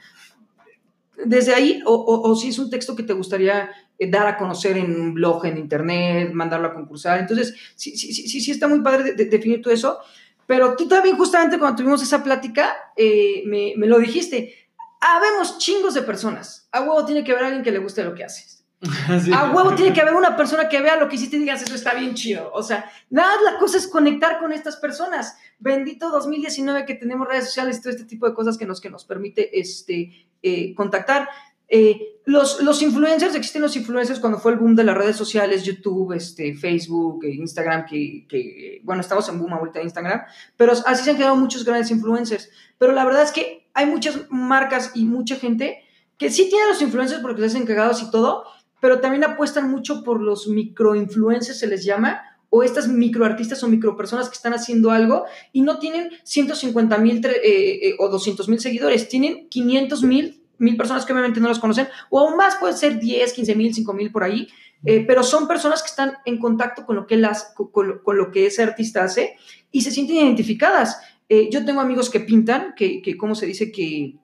desde ahí, o, si es un texto que te gustaría eh, dar a conocer en un blog, en internet, mandarlo a concursar. Entonces, sí, sí, sí, sí está muy padre definir todo eso. Pero tú también, justamente cuando tuvimos esa plática, eh, me, me, lo dijiste. Habemos chingos de personas. A huevo tiene que haber alguien que le guste lo que haces. [laughs] A huevo tiene que haber una persona que vea lo que hiciste y digas, eso está bien chido. O sea, nada, la cosa es conectar con estas personas. Bendito 2019 que tenemos redes sociales y todo este tipo de cosas que nos, que nos permite este, eh, contactar. Eh, los, los influencers, existen los influencers cuando fue el boom de las redes sociales, YouTube, este, Facebook, eh, Instagram, que, bueno, estamos en boom ahorita de Instagram, pero así se han quedado muchos grandes influencers. Pero la verdad es que hay muchas marcas y mucha gente que sí tiene los influencers porque se hacen cagados y todo, pero también apuestan mucho por los microinfluencers, se les llama, o estas microartistas o micropersonas que están haciendo algo y no tienen 150 mil eh, eh, o 200 mil seguidores, tienen 500 mil, mil personas que obviamente no los conocen, o aún más, puede ser 10, 15 mil, 5 mil por ahí, eh, pero son personas que están en contacto con lo que, las, con, lo que ese artista hace y se sienten identificadas. yo tengo amigos que pintan, que, que ¿cómo se dice? Que,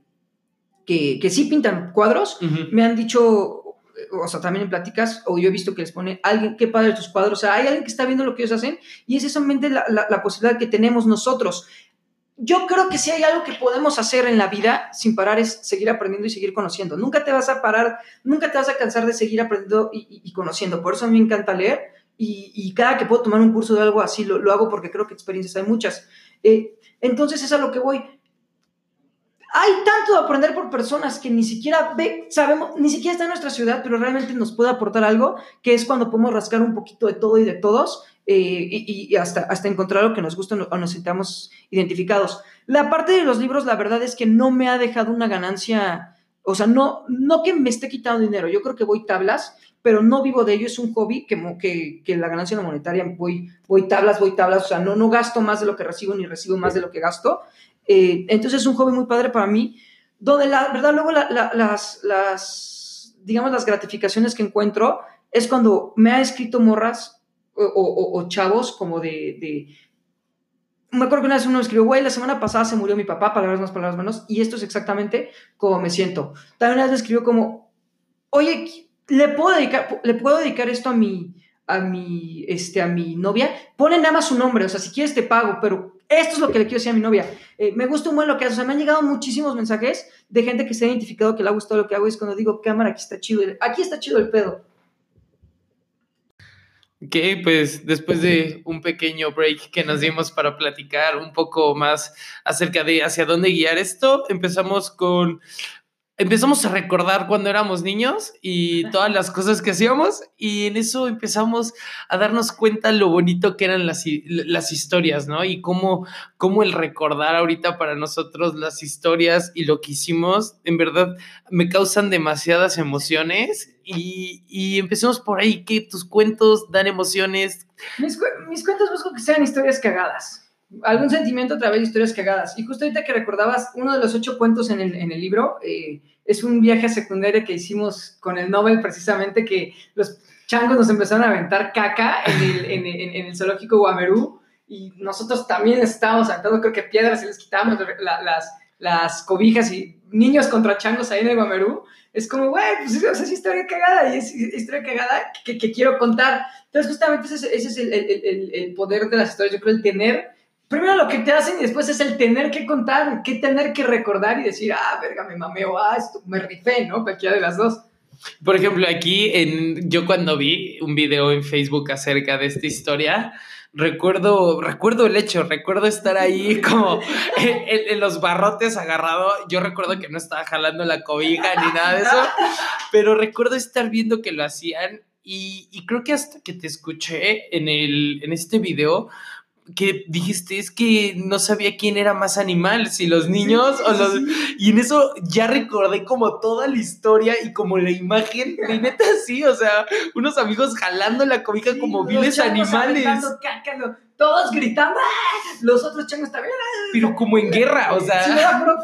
que, que sí pintan cuadros, me han dicho, o sea, también en pláticas, o yo he visto que les pone alguien, qué padre tus cuadros, o sea, hay alguien que está viendo lo que ellos hacen y es exactamente la, la, posibilidad que tenemos nosotros. Yo creo que si hay algo que podemos hacer en la vida sin parar es seguir aprendiendo y seguir conociendo. Nunca te vas a parar, nunca te vas a cansar de seguir aprendiendo y, conociendo. Por eso a mí me encanta leer y, y, cada que puedo tomar un curso de algo así lo, lo hago porque creo que experiencias hay muchas. Eh, entonces es a lo que voy hay tanto de aprender por personas que ni siquiera sabemos, ni siquiera está en nuestra ciudad, pero realmente nos puede aportar algo, que es cuando podemos rascar un poquito de todo y de todos eh, y, hasta, hasta encontrar lo que nos gusta o nos sintamos identificados. La parte de los libros, la verdad es que no me ha dejado una ganancia, o sea, no, no que me esté quitando dinero, yo creo que voy tablas, pero no vivo de ello, es un hobby que, que, que la ganancia no monetaria, voy, voy tablas, voy tablas, o sea, no, no gasto más de lo que recibo ni recibo más de lo que gasto. Eh, entonces es un hobby muy padre para mí, donde la verdad luego las, las, digamos, las gratificaciones que encuentro es cuando me ha escrito morras o, chavos como de, de, Me acuerdo que una vez uno me escribió, güey, la semana pasada se murió mi papá, palabras más, palabras menos, y esto es exactamente como me siento. También una vez me escribió como, oye, ¿le puedo dedicar, ¿le puedo dedicar esto a mi, a mi, este, a mi novia? Pone nada más su nombre, o sea, si quieres te pago, pero esto es lo que le quiero decir a mi novia. Eh, me gusta un buen lo que hace. O sea, me han llegado muchísimos mensajes de gente que se ha identificado que le ha gustado lo que hago. Es cuando digo, cámara, aquí está chido. Aquí está chido el pedo. Ok, pues después de un pequeño break que nos dimos para platicar un poco más acerca de hacia dónde guiar esto, empezamos con empezamos a recordar cuando éramos niños y todas las cosas que hacíamos y en eso empezamos a darnos cuenta lo bonito que eran las, las historias, ¿no? Y cómo, cómo el recordar ahorita para nosotros las historias y lo que hicimos, en verdad, me causan demasiadas emociones y, y empecemos por ahí, que tus cuentos dan emociones. Mis, mis cuentos busco que sean historias cagadas algún sentimiento a través de historias cagadas. Y justo ahorita que recordabas, uno de los ocho cuentos en el, en el libro eh, es un viaje a secundaria que hicimos con el Nobel precisamente, que los changos nos empezaron a aventar caca en el, en, en, el zoológico Guamerú y nosotros también estábamos aventando, creo que piedras y les quitábamos las, las cobijas y niños contra changos ahí en el Guamerú. Es como, güey, pues es historia cagada y es historia cagada que, que quiero contar. Entonces, justamente ese, ese es el, el, poder de las historias. Yo creo el tener primero lo que te hacen y después es el tener que contar, que tener que recordar y decir, ah, verga, me mameo, ah, esto, me rifé, ¿no? Cualquiera de las dos. Por ejemplo, aquí en, yo cuando vi un video en Facebook acerca de esta historia, recuerdo, recuerdo el hecho, recuerdo estar ahí [laughs] como en, los barrotes agarrado. Yo recuerdo que no estaba jalando la cobija ni nada de eso, [laughs] pero recuerdo estar viendo que lo hacían y, y creo que hasta que te escuché en, el, en este video, que dijiste es que no sabía quién era más animal, si los niños o los... Y en eso ya recordé como toda la historia y como la imagen, de [laughs] neta sí, o sea, unos amigos jalando la cobija como viles animales. todos gritando, ¡Ah! los otros changos también. ¡Ah! Pero como en guerra, o sea.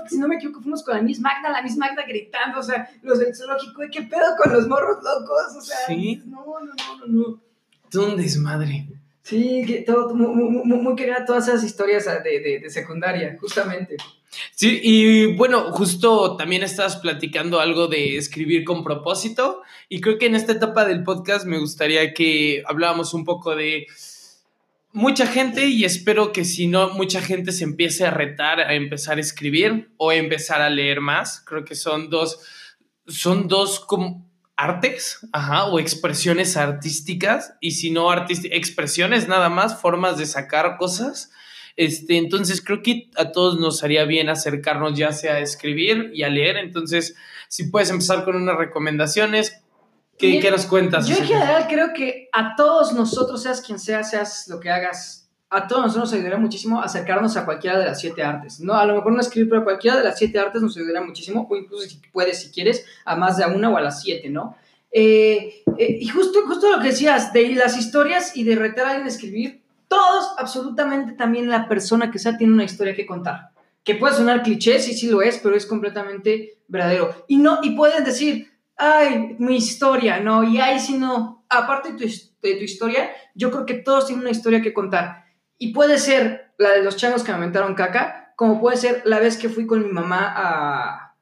si no me equivoco, fuimos con la Miss Magda, la Miss Magda gritando, o sea, los del zoológico, ¿qué pedo con los morros locos? O sea, ¿Sí? no, no, no, no, no. Todo un desmadre. Sí, que todo, muy, muy, muy querida todas esas historias de, de, secundaria, justamente. Sí, y bueno, justo también estabas platicando algo de escribir con propósito y creo que en esta etapa del podcast me gustaría que habláramos un poco de mucha gente y espero que si no, mucha gente se empiece a retar a empezar a escribir o empezar a leer más. Creo que son dos, son dos como artes, ajá, o expresiones artísticas, y si no expresiones nada más, formas de sacar cosas. Este, entonces creo que a todos nos haría bien acercarnos ya sea a escribir y a leer. Entonces, si puedes empezar con unas recomendaciones, ¿qué, ¿qué nos cuentas? Yo en general creo que a todos nosotros, seas quien sea, seas lo que hagas, a todos nosotros nos ayudaría muchísimo acercarnos a cualquiera de las siete artes. No, a lo mejor no escribir, pero cualquiera de las siete artes nos ayudaría muchísimo, o incluso si puedes, si quieres, a más de a una o a las siete, ¿no? Eh, eh, y justo, justo lo que decías, de las historias y de retar a alguien a escribir, todos, absolutamente también la persona que sea, tiene una historia que contar. Que puede sonar cliché, sí, sí lo es, pero es completamente verdadero. Y no, y pueden decir, ay, mi historia, no, y ay, si no, aparte de tu, de tu historia, yo creo que todos tienen una historia que contar y puede ser la de los changos que me aventaron caca, como puede ser la vez que fui con mi mamá a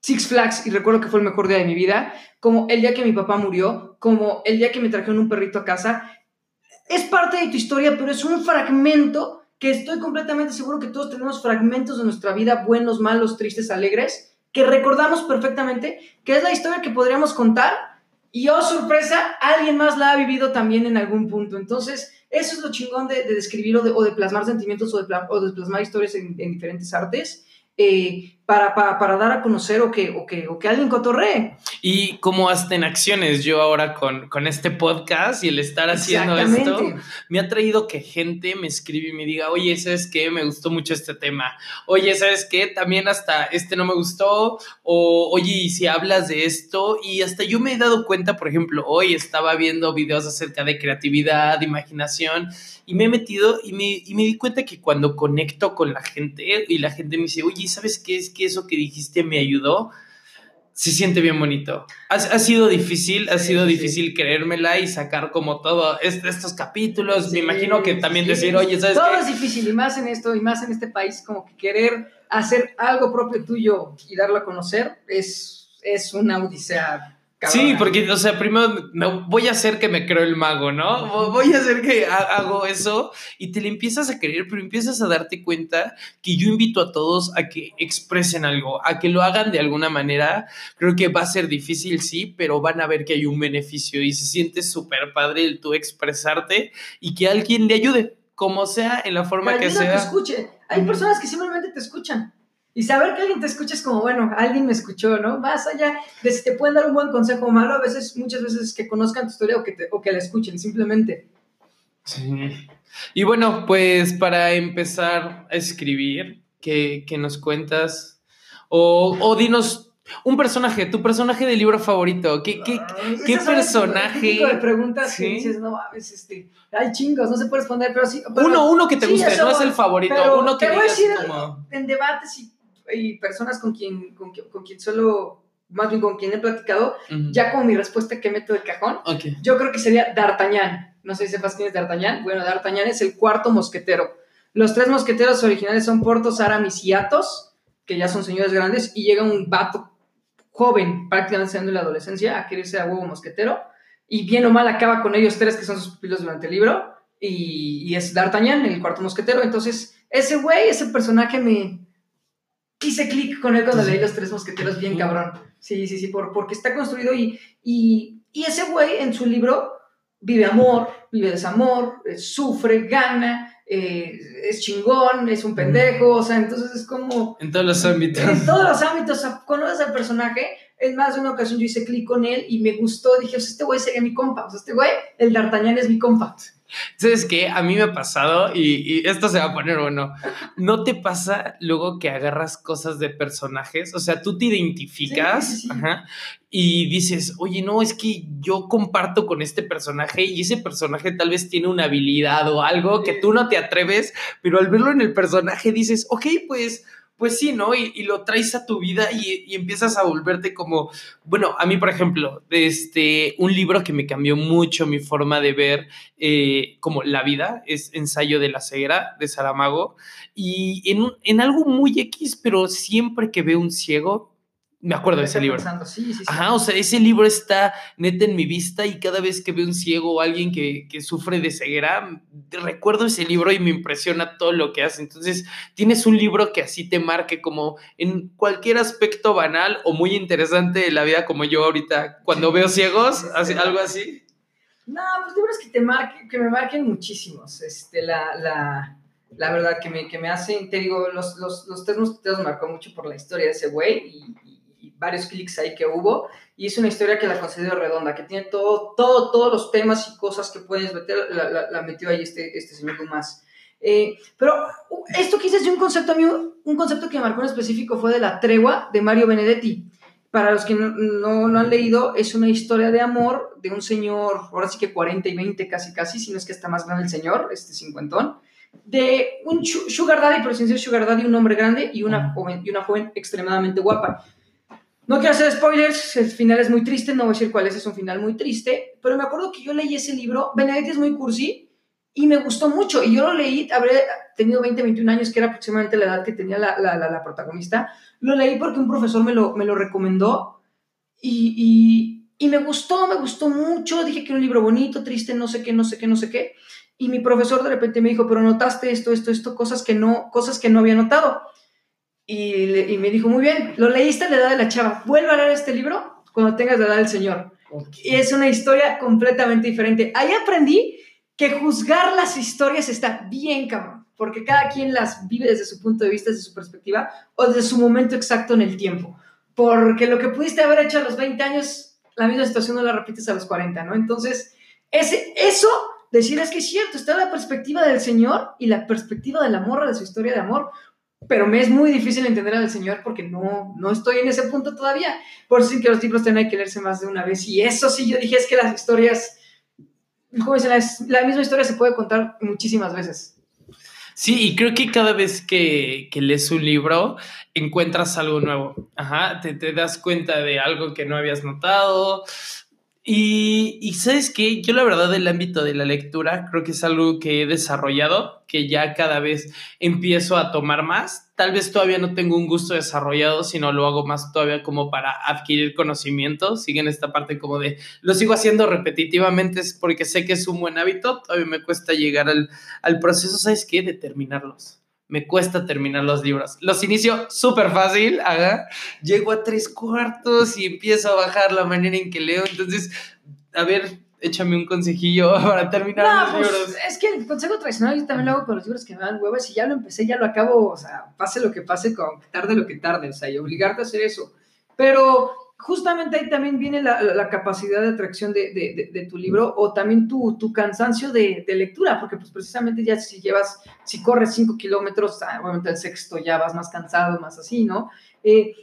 Six Flags y recuerdo que fue el mejor día de mi vida, como el día que mi papá murió, como el día que me trajeron un perrito a casa. Es parte de tu historia, pero es un fragmento que estoy completamente seguro que todos tenemos fragmentos de nuestra vida, buenos, malos, tristes, alegres, que recordamos perfectamente, que es la historia que podríamos contar y, oh sorpresa, alguien más la ha vivido también en algún punto. Entonces, eso es lo chingón de, de describir o de, o de, plasmar sentimientos o de, plasmar historias en, en diferentes artes. Eh, para, para, para, dar a conocer o que, o que, o que alguien cotorree. Y como hasta en acciones, yo ahora con, con este podcast y el estar haciendo esto, me ha traído que gente me escribe y me diga, oye, ¿sabes qué? Me gustó mucho este tema. Oye, ¿sabes qué? También hasta este no me gustó. O, oye, ¿y si hablas de esto? Y hasta yo me he dado cuenta, por ejemplo, hoy estaba viendo videos acerca de creatividad, imaginación, y me he metido y me, y me di cuenta que cuando conecto con la gente y la gente me dice, oye, ¿sabes qué es? que eso que dijiste me ayudó, se siente bien bonito. Ha, ha sido difícil, ha sido difícil creérmela y sacar como todo estos capítulos. me imagino que también decir, oye, ¿sabes Todo es difícil y más en esto y más en este país, como que querer hacer algo propio tuyo y darlo a conocer es, es una odisea Sí, porque, o sea, primero voy a hacer que me creo el mago, ¿no? Voy a hacer que hago eso y te le empiezas a creer, pero empiezas a darte cuenta que yo invito a todos a que expresen algo, a que lo hagan de alguna manera. Creo que va a ser difícil, sí, pero van a ver que hay un beneficio y se siente súper padre el tú expresarte y que alguien le ayude, como sea, en la forma que, sea. Que escuche. Hay personas que simplemente te escuchan Y saber que alguien te escucha es como, bueno, alguien me escuchó, ¿no? Más allá de si te pueden dar un buen consejo o malo, a veces, muchas veces que conozcan tu historia o que, o que la escuchen, simplemente. Sí. Y bueno, pues para empezar a escribir, ¿qué, nos cuentas? O, o, dinos un personaje, tu personaje de libro favorito. ¿Qué, qué, qué personaje? de preguntas ¿Sí? que dices, no mames, este, hay chingos, no se puede responder, pero sí. uno, uno que te guste, no es el favorito, uno que te voy a decir como... en debates y, y, personas con quien, con, con, quien solo, más bien con quien he platicado, ya con mi respuesta que meto de cajón, yo creo que sería D'Artagnan. No sé si sepas quién es D'Artagnan. Bueno, D'Artagnan es el cuarto mosquetero. Los tres mosqueteros originales son Portos, Aramis y Athos, que ya son señores grandes, y llega un vato joven, prácticamente siendo en la adolescencia, a quererse a huevo mosquetero, y bien o mal acaba con ellos tres que son sus pupilos durante el libro, y, es D'Artagnan, el cuarto mosquetero. Entonces, ese güey, ese personaje me hice clic con él cuando leí los tres mosqueteros, bien cabrón. Sí, sí, sí, por, porque está construido y, y, y ese güey en su libro vive amor, vive desamor, eh, sufre, gana, eh, es chingón, es un pendejo, o sea, entonces es como... En todos los ámbitos. En todos los ámbitos, conoces al personaje, en más de una ocasión yo hice clic con él y me gustó, dije, o sea, este güey sería mi compa, o sea, este güey, el D'Artagnan es mi compa. ¿Sabes qué? A mí me ha pasado, y, esto se va a poner bueno, ¿no te pasa luego que agarras cosas de personajes? O sea, tú te identificas y dices, oye, no, es que yo comparto con este personaje y ese personaje tal vez tiene una habilidad o algo que tú no te atreves, pero al verlo en el personaje dices, ok, pues pues sí, ¿no? Y, lo traes a tu vida y, empiezas a volverte como, bueno, a mí, por ejemplo, este, un libro que me cambió mucho mi forma de ver eh, como la vida es Ensayo de la ceguera de Saramago. Y en, en algo muy X, pero siempre que veo un ciego, me acuerdo de ese libro. Ajá, o sea, ese libro está neta en mi vista y cada vez que veo un ciego o alguien que, que, sufre de ceguera, recuerdo ese libro y me impresiona todo lo que hace. Entonces, tienes un libro que así te marque como en cualquier aspecto banal o muy interesante de la vida, como yo ahorita cuando veo ciegos, [laughs] algo así. No, pues libros que te marquen, que me marquen muchísimos. Este, la, la, la verdad que me, que me hacen, te digo, los, los, los tres mosqueteros me marcó mucho por la historia de ese güey y varios clics ahí que hubo, y es una historia que la considero redonda, que tiene todo, todo, todos los temas y cosas que puedes meter, la, metió ahí este, este señor Dumas. Eh, pero uh, esto quizás es un concepto un concepto que me marcó en específico fue de la tregua de Mario Benedetti. Para los que no, no, han leído, es una historia de amor de un señor, ahora sí que 40 y 20 casi casi, si no es que está más grande el señor, este cincuentón, de un sugar daddy, pero sin ser sugar daddy, un hombre grande y una joven, y una joven extremadamente guapa. No quiero hacer spoilers, el final es muy triste, no voy a decir cuál es, es un final muy triste, pero me acuerdo que yo leí ese libro, Benedetti es muy cursi, y me gustó mucho, y yo lo leí, habré tenido 20, 21 años, que era aproximadamente la edad que tenía la, la, protagonista, lo leí porque un profesor me lo, me lo recomendó, y, y, y me gustó, me gustó mucho, dije que era un libro bonito, triste, no sé qué, no sé qué, no sé qué, y mi profesor de repente me dijo, pero notaste esto, esto, esto, cosas que no, cosas que no había notado. Y, me dijo, muy bien, lo leíste a la edad de la chava, vuelve a leer este libro cuando tengas la edad del Señor. Y es una historia completamente diferente. Ahí aprendí que juzgar las historias está bien, cabrón, porque cada quien las vive desde su punto de vista, desde su perspectiva o desde su momento exacto en el tiempo. Porque lo que pudiste haber hecho a los 20 años, la misma situación no la repites a los 40, ¿no? Entonces, ese, eso, decir es que es cierto, está la perspectiva del Señor y la perspectiva de la morra de su historia de amor pero me es muy difícil entender al Señor porque no, no estoy en ese punto todavía. Por eso sí que los libros tienen que leerse más de una vez. Y eso sí, yo dije, es que las historias, como dicen, la, misma historia se puede contar muchísimas veces. Sí, y creo que cada vez que, que lees un libro encuentras algo nuevo. Ajá, te, te das cuenta de algo que no habías notado, y, sabes que yo la verdad del ámbito de la lectura creo que es algo que he desarrollado, que ya cada vez empiezo a tomar más. Tal vez todavía no tengo un gusto desarrollado, sino lo hago más todavía como para adquirir conocimiento. Sigue en esta parte como de, lo sigo haciendo repetitivamente porque sé que es un buen hábito, todavía me cuesta llegar al, al proceso, ¿sabes qué? De terminarlos me cuesta terminar los libros. Los inicio súper fácil, haga. Llego a tres cuartos y empiezo a bajar la manera en que leo. Entonces, a ver, échame un consejillo [laughs] para terminar no, los pues, libros. Es que el consejo tradicional yo también lo hago con los libros que me dan huevas y ya lo empecé, ya lo acabo, o sea, pase lo que pase, con, tarde lo que tarde, o sea, y obligarte a hacer eso. Pero justamente ahí también viene la, la capacidad de atracción de, de, de, tu libro o también tu, tu cansancio de, lectura, porque pues precisamente ya si llevas, si corres 5 kilómetros, ah, obviamente el sexto ya vas más cansado, más así, ¿no? Eh,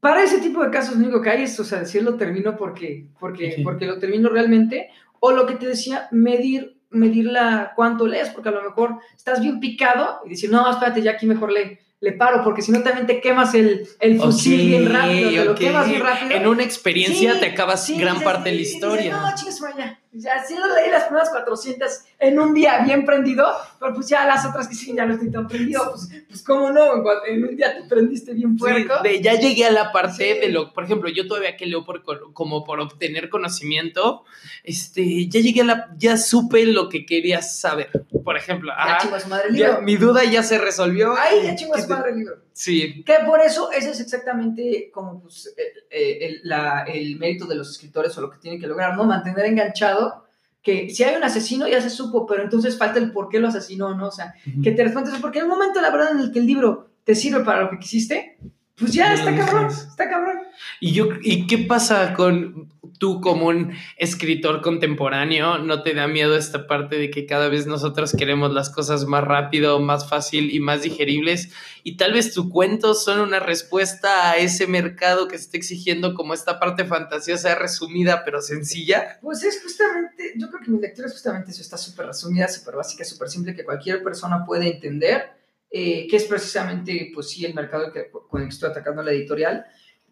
para ese tipo de casos, lo único que hay es, o sea, decir lo termino porque, porque, porque lo termino realmente, o lo que te decía, medir, medir la, cuánto lees, porque a lo mejor estás bien picado y dices, no, espérate, ya aquí mejor lee le paro, porque si no también te quemas el, el fusil bien rápido, te lo quemas bien rápido. En una experiencia te acabas gran parte de la historia. no, chingas, vaya. Ya, sí lo leí las primeras 400 en un día bien prendido, pero pues ya las otras que sí, ya no estoy tan prendido, pues, pues cómo no, en un día te prendiste bien puerco. Sí, de, ya llegué a la parte de lo, por ejemplo, yo todavía que leo por, como por obtener conocimiento, este, ya llegué a la, ya supe lo que quería saber. Por ejemplo, ya ah, su madre el libro. Ya, mi duda ya se resolvió. Ay, ya chingo su madre el libro. Sí. Que por eso ese es exactamente como pues, el, el, la, el mérito de los escritores o lo que tienen que lograr, ¿no? Mantener enganchado que si hay un asesino ya se supo, pero entonces falta el por qué lo asesinó, ¿no? O sea, uh -huh. que te respondes, porque en el momento, la verdad, en el que el libro te sirve para lo que quisiste, pues ya está cabrón, está cabrón. ¿Y, yo, ¿Y qué pasa con tú como un escritor contemporáneo? ¿No te da miedo esta parte de que cada vez nosotros queremos las cosas más rápido, más fácil y más digeribles? Y tal vez tus cuentos son una respuesta a ese mercado que se está exigiendo como esta parte fantasiosa, resumida pero sencilla. Pues es justamente, yo creo que mi lectura es justamente eso, está súper resumida, súper básica, súper simple, que cualquier persona puede entender, eh, que es precisamente, pues sí, el mercado que, con el que estoy atacando la editorial,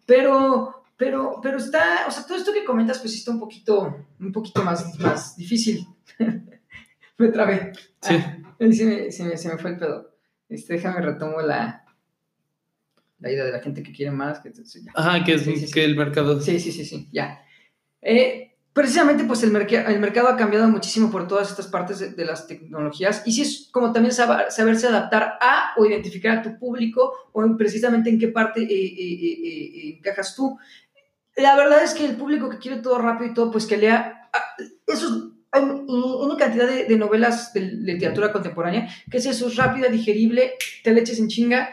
pero, pero, pero está, o sea, todo esto que comentas, pues está un poquito, un poquito más, más difícil. [laughs] me trabé. Sí. Ah, se, me, se, me, se, me, fue el pedo. Este, déjame retomo la, la idea de la gente que quiere más. Que, ya. Ajá, que es Sí, sí, que el mercado. Sí, sí, sí, sí, ya. Eh, precisamente, pues el, merc el, mercado ha cambiado muchísimo por todas estas partes de, de, las tecnologías y sí es como también saber, saberse adaptar a o identificar a tu público o en, precisamente en qué parte eh, eh, encajas tú. La verdad es que el público que quiere todo rápido y todo, pues que lea esos hay una cantidad de, de, novelas de literatura contemporánea que es eso, es rápida, digerible, te le eches en chinga,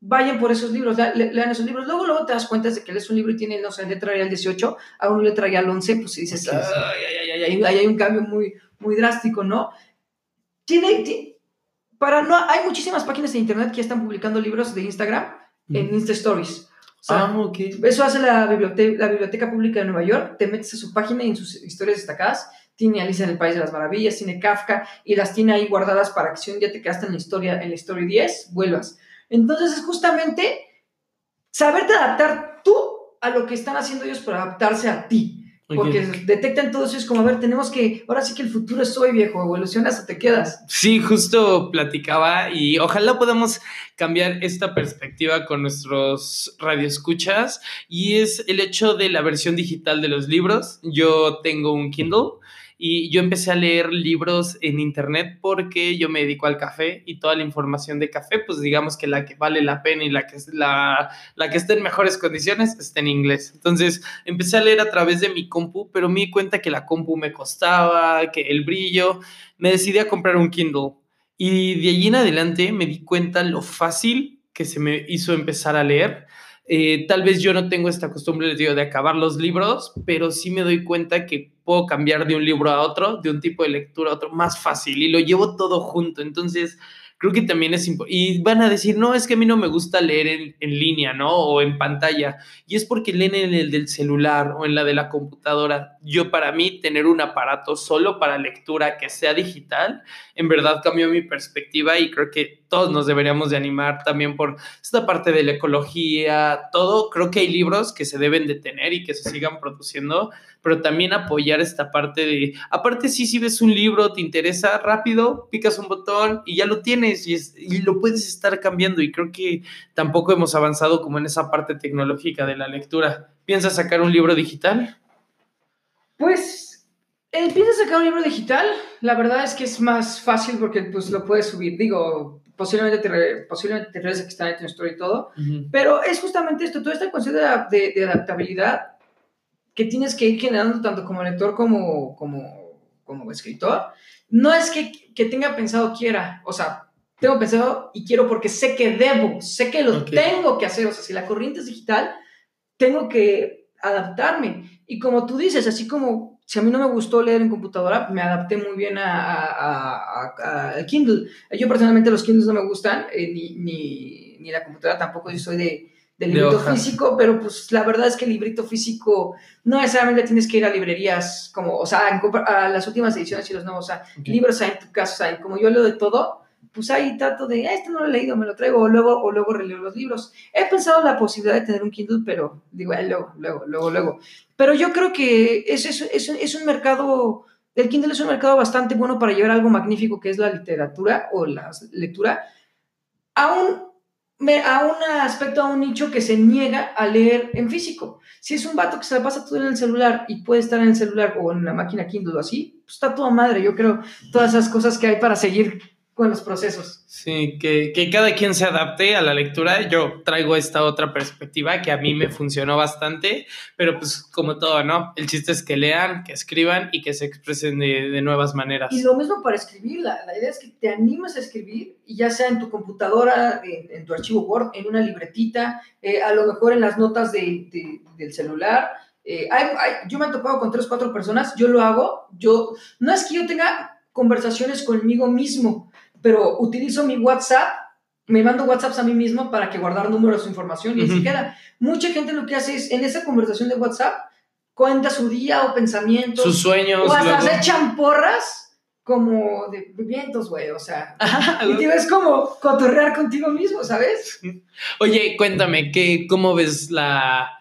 vayan por esos libros, lean esos libros. Luego, luego te das cuenta de que lees un libro y tiene, no sé, letra al 18, a uno letra al 11, pues y dices, ay, ay, ay, ay, ahí hay un cambio muy, muy drástico, ¿no? Tiene, tiene, para no, hay muchísimas páginas de internet que ya están publicando libros de Instagram en Insta Stories. Sea, ah, okay. Eso hace la biblioteca, la biblioteca Pública de Nueva York, te metes a su página y en sus historias destacadas tiene Alicia en el País de las Maravillas, tiene Kafka y las tiene ahí guardadas para que si un día te quedaste en la historia, en la historia 10, vuelvas. Entonces es justamente saberte adaptar tú a lo que están haciendo ellos para adaptarse a ti. Porque okay. detectan todo eso, es como, a ver, tenemos que, ahora sí que el futuro es hoy, viejo, evolucionas o te quedas. Sí, justo platicaba y ojalá podamos cambiar esta perspectiva con nuestros radioescuchas y es el hecho de la versión digital de los libros. Yo tengo un Kindle y yo empecé a leer libros en internet porque yo me dedico al café y toda la información de café, pues digamos que la que vale la pena y la que, la, la que está en mejores condiciones está en inglés. Entonces empecé a leer a través de mi compu, pero me di cuenta que la compu me costaba, que el brillo, me decidí a comprar un Kindle. Y de allí en adelante me di cuenta lo fácil que se me hizo empezar a leer. Eh, tal vez yo no tengo esta costumbre, de acabar los libros, pero sí me doy cuenta que puedo cambiar de un libro a otro, de un tipo de lectura a otro, más fácil y lo llevo todo junto. Entonces, creo que también es importante. Y van a decir, no, es que a mí no me gusta leer en, en, línea, ¿no? O en pantalla. Y es porque leen en el del celular o en la de la computadora. Yo, para mí, tener un aparato solo para lectura que sea digital, en verdad cambió mi perspectiva y creo que todos nos deberíamos de animar también por esta parte de la ecología, todo. Creo que hay libros que se deben de tener y que se sigan produciendo, pero también apoyar esta parte de, aparte sí, si ves un libro, te interesa, rápido, picas un botón y ya lo tienes y, y, lo puedes estar cambiando y creo que tampoco hemos avanzado como en esa parte tecnológica de la lectura. ¿Piensas sacar un libro digital? Pues, empieza a sacar un libro digital, la verdad es que es más fácil porque pues lo puedes subir, digo, posiblemente te, re, posiblemente te regrese que está en tu story y todo, uh -huh. pero es justamente esto, toda esta cuestión de, de, de adaptabilidad que tienes que ir generando tanto como lector como, como, como escritor, no es que, que tenga pensado quiera, o sea, tengo pensado y quiero porque sé que debo, sé que lo tengo que hacer, o sea, si la corriente es digital, tengo que adaptarme. Y como tú dices, así como si a mí no me gustó leer en computadora, me adapté muy bien a, a, Kindle. Yo personalmente los Kindles no me gustan, eh, ni, ni, ni, la computadora tampoco, yo soy de, de librito físico, pero pues la verdad es que el librito físico no necesariamente tienes que ir a librerías como, o sea, a las últimas ediciones y los nuevos, o sea, libros hay en tu casa, como yo leo de todo, pues ahí trato de, esto no lo he leído, me lo traigo, o luego, o luego releo los libros. He pensado la posibilidad de tener un Kindle, pero digo, ah, luego, luego, luego, luego. Pero yo creo que es, es, es, es un mercado, el Kindle es un mercado bastante bueno para llevar algo magnífico que es la literatura o la lectura a un, a un aspecto, a un nicho que se niega a leer en físico. Si es un vato que se la pasa todo en el celular y puede estar en el celular o en la máquina Kindle o así, pues está toda madre. Yo creo todas esas cosas que hay para seguir con los procesos. Sí, que, que, cada quien se adapte a la lectura. Yo traigo esta otra perspectiva que a mí me funcionó bastante, pero pues como todo, ¿no? El chiste es que lean, que escriban y que se expresen de, de nuevas maneras. Y lo mismo para escribir, la, la, idea es que te animes a escribir, y ya sea en tu computadora, en, en tu archivo Word, en una libretita, eh, a lo mejor en las notas de, de, del celular. Eh, hay, hay, yo me he topado con tres, cuatro personas, yo lo hago, yo, no es que yo tenga conversaciones conmigo mismo, pero utilizo mi WhatsApp, me mando WhatsApps a mí mismo para que guardar números o información y así queda. Mucha gente lo que hace es, en esa conversación de WhatsApp, cuenta su día o pensamientos. Sus sueños. O hasta se echan porras como de vientos, güey, o sea. [laughs] y te ves como cotorrear contigo mismo, ¿sabes? Oye, cuéntame, ¿qué, ¿cómo ves la,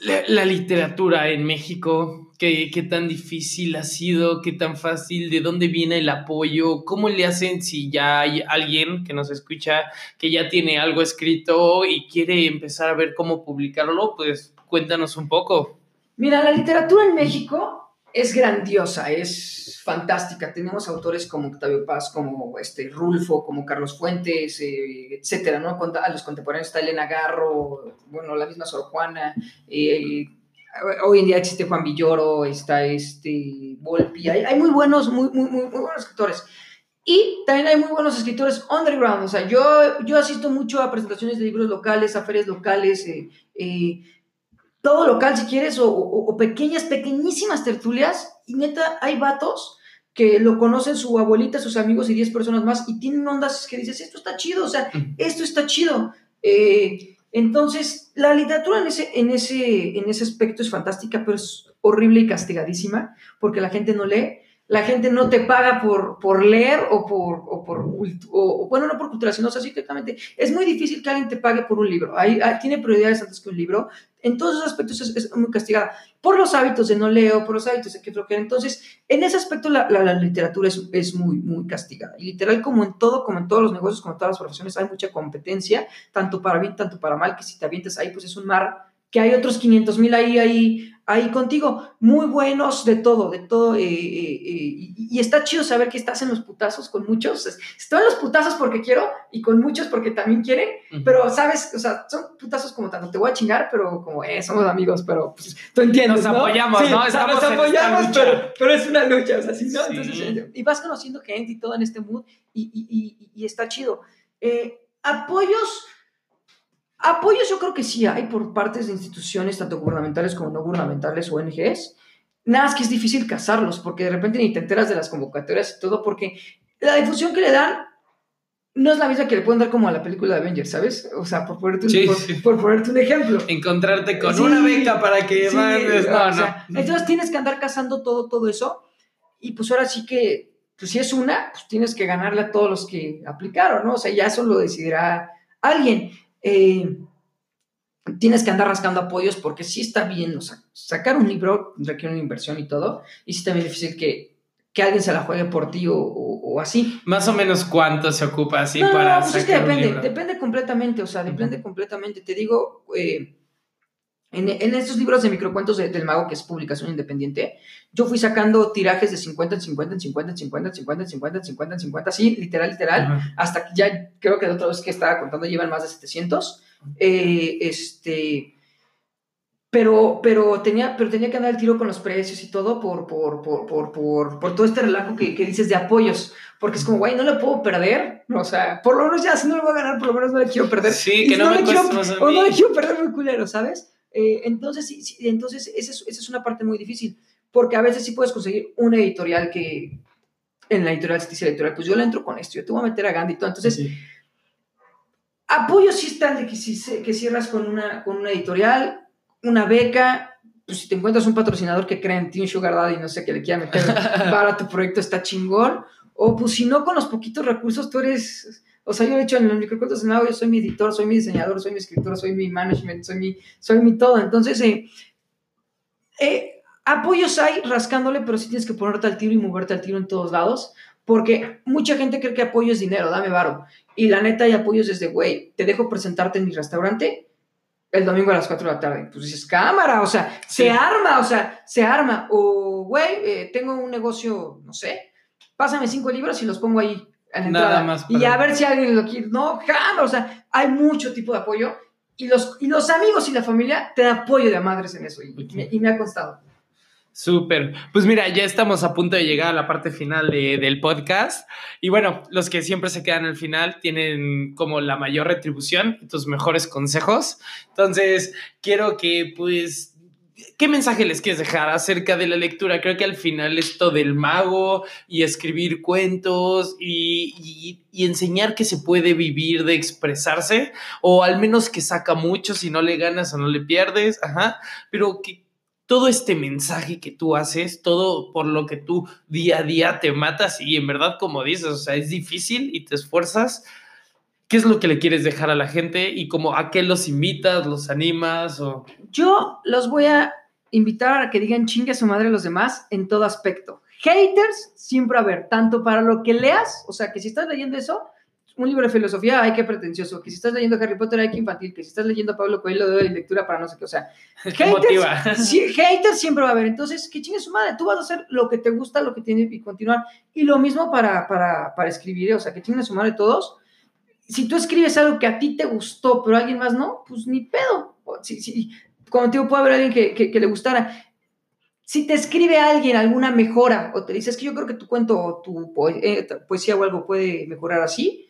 la, literatura en México? ¿Qué, ¿Qué, tan difícil ha sido? ¿Qué tan fácil? ¿De dónde viene el apoyo? ¿Cómo le hacen si ya hay alguien que nos escucha que ya tiene algo escrito y quiere empezar a ver cómo publicarlo? Pues cuéntanos un poco. Mira, la literatura en México es grandiosa, es fantástica. Tenemos autores como Octavio Paz, como este, Rulfo, como Carlos Fuentes, eh, etcétera, ¿no? A los contemporáneos está Elena Garro, bueno, la misma Sor Juana, eh, hoy en día existe Juan Villoro, está este Volpi, hay, muy buenos, muy, muy, muy, buenos escritores. Y también hay muy buenos escritores underground, o sea, yo, yo asisto mucho a presentaciones de libros locales, a ferias locales, eh, eh, todo local si quieres, o, o, o, pequeñas, pequeñísimas tertulias, y neta, hay vatos que lo conocen su abuelita, sus amigos y 10 personas más, y tienen ondas que dices, esto está chido, o sea, esto está chido. Eh, entonces, la literatura en ese, en, ese, en ese aspecto es fantástica, pero es horrible y castigadísima, porque la gente no lee la gente no te paga por, por leer o por, o por o, bueno, no por cultura, sino así directamente. Es muy difícil que alguien te pague por un libro. Hay, tiene prioridades antes que un libro. En todos esos aspectos es, muy castigada. Por los hábitos de no leo, por los hábitos de que floquear. Entonces, en ese aspecto la, la, la, literatura es, es muy, muy castigada. Y literal, como en todo, como en todos los negocios, como en todas las profesiones, hay mucha competencia, tanto para bien, tanto para mal, que si te avientas ahí, pues es un mar que hay otros 500 mil ahí, ahí, ahí contigo, muy buenos de todo, de todo, eh, eh, eh, y, está chido saber que estás en los putazos con muchos, estoy en los putazos porque quiero y con muchos porque también quieren, uh -huh. pero sabes, o sea, son putazos como tanto, te voy a chingar, pero como, eh, somos amigos, pero pues, tú entiendes, Nos ¿no? apoyamos, sí, ¿no? Estamos nos apoyamos, pero, pero, es una lucha, o sea, ¿sí, ¿no? Sí. Entonces, y vas conociendo gente y todo en este mood, y, y, y está chido. apoyos Apoyos yo creo que sí hay por partes de instituciones, tanto gubernamentales como no gubernamentales, ONGs. Nada es que es difícil cazarlos, porque de repente ni te enteras de las convocatorias y todo, porque la difusión que le dan no es la misma que le pueden dar como a la película de Avengers, ¿sabes? O sea, por ponerte un, sí, por, sí. por ponerte un ejemplo. Encontrarte con sí, una beca para que mandes. No, o sea, no. Entonces tienes que andar cazando todo, todo eso. Y pues ahora sí que, pues si es una, pues tienes que ganarle a todos los que aplicaron, ¿no? O sea, ya eso lo decidirá alguien eh, tienes que andar rascando apoyos porque sí está bien, o sea, sacar un libro requiere una inversión y todo, y sí está bien difícil que, que alguien se la juegue por ti o, o, o, así. Más o menos cuánto se ocupa así no, para... No, pues es que depende, depende completamente, o sea, depende uh -huh. completamente. Te digo, eh, en, en, estos libros de microcuentos de, del mago, que es publicación independiente, yo fui sacando tirajes de 50 en 50 en 50 en 50 en 50 en 50 en 50 en 50, así, literal, literal, uh -huh. hasta que ya creo que la otra vez que estaba contando llevan más de 700. Eh, este, pero, pero, tenía, pero tenía que andar el tiro con los precios y todo por, por, por, por, por, todo este relajo que, que, dices de apoyos. Porque es como, güey, no le puedo perder. O sea, por lo menos ya, si no le voy a ganar, por lo menos no le quiero perder. Sí, que no, me quiero, O no le quiero perder muy culero, ¿sabes? Eh, entonces, sí, sí, entonces esa es, esa es una parte muy difícil. Porque a veces sí puedes conseguir una editorial que, en la editorial, si editorial, pues yo le entro con esto, yo te voy a meter a Gandhi y todo. Entonces, sí. apoyo sí está de que, si, que cierras con una, con una editorial, una beca, pues si te encuentras un patrocinador que cree en ti, un sugar daddy, no sé, que le quiera meter [laughs] para tu proyecto, está chingón. O pues si no, con los poquitos recursos, tú eres... O sea, yo he hecho en los microcuentos de yo soy mi editor, soy mi diseñador, soy mi escritor, soy mi management, soy mi, soy mi todo. Entonces, eh, eh, apoyos hay rascándole, pero sí tienes que ponerte al tiro y moverte al tiro en todos lados. Porque mucha gente cree que apoyo es dinero, dame varo. Y la neta hay apoyos desde, güey, te dejo presentarte en mi restaurante el domingo a las 4 de la tarde. Pues dices, cámara, o sea, se arma, o sea, se arma. O, güey, eh, tengo un negocio, no sé, pásame cinco libros y los pongo ahí a la. Nada más. Y a ver si alguien lo quiere. No, cámara, o sea, hay mucho tipo de apoyo. Y los, y los amigos y la familia te dan apoyo de madres en eso. Y, y me ha costado. Súper. Pues mira, ya estamos a punto de llegar a la parte final del podcast. Y bueno, los que siempre se quedan al final tienen como la mayor retribución, tus mejores consejos. Entonces, quiero que pues ¿Qué mensaje les quieres dejar acerca de la lectura? Creo que al final esto del mago y escribir cuentos y, y, enseñar que se puede vivir de expresarse, o al menos que saca mucho si no le ganas o no le pierdes, ajá, pero que, todo este mensaje que tú haces, todo por lo que tú día a día te matas y en verdad, como dices, o sea, es difícil y te esfuerzas. ¿Qué es lo que le quieres dejar a la gente y como a qué los invitas, los animas o Yo los voy a invitar a que digan chingue a su madre a los demás en todo aspecto. Haters siempre a ver, tanto para lo que leas, o sea, que si estás leyendo eso, un libro de filosofía, hay que pretencioso, que si estás leyendo Harry Potter, hay que infantil, que si estás leyendo Pablo Coelho, de lectura para no sé qué, o sea, [laughs] haters, haters siempre va a haber, entonces, que chingue su madre, tú vas a hacer lo que te gusta, lo que tienes y continuar, y lo mismo para, para, para escribir, o sea, que chingue su madre todos, si tú escribes algo que a ti te gustó, pero a alguien más no, pues ni pedo, si, si, contigo puede haber alguien que, que, que le gustara, si te escribe alguien alguna mejora o te dices que yo creo que tu cuento o tu eh, poesía o algo puede mejorar así,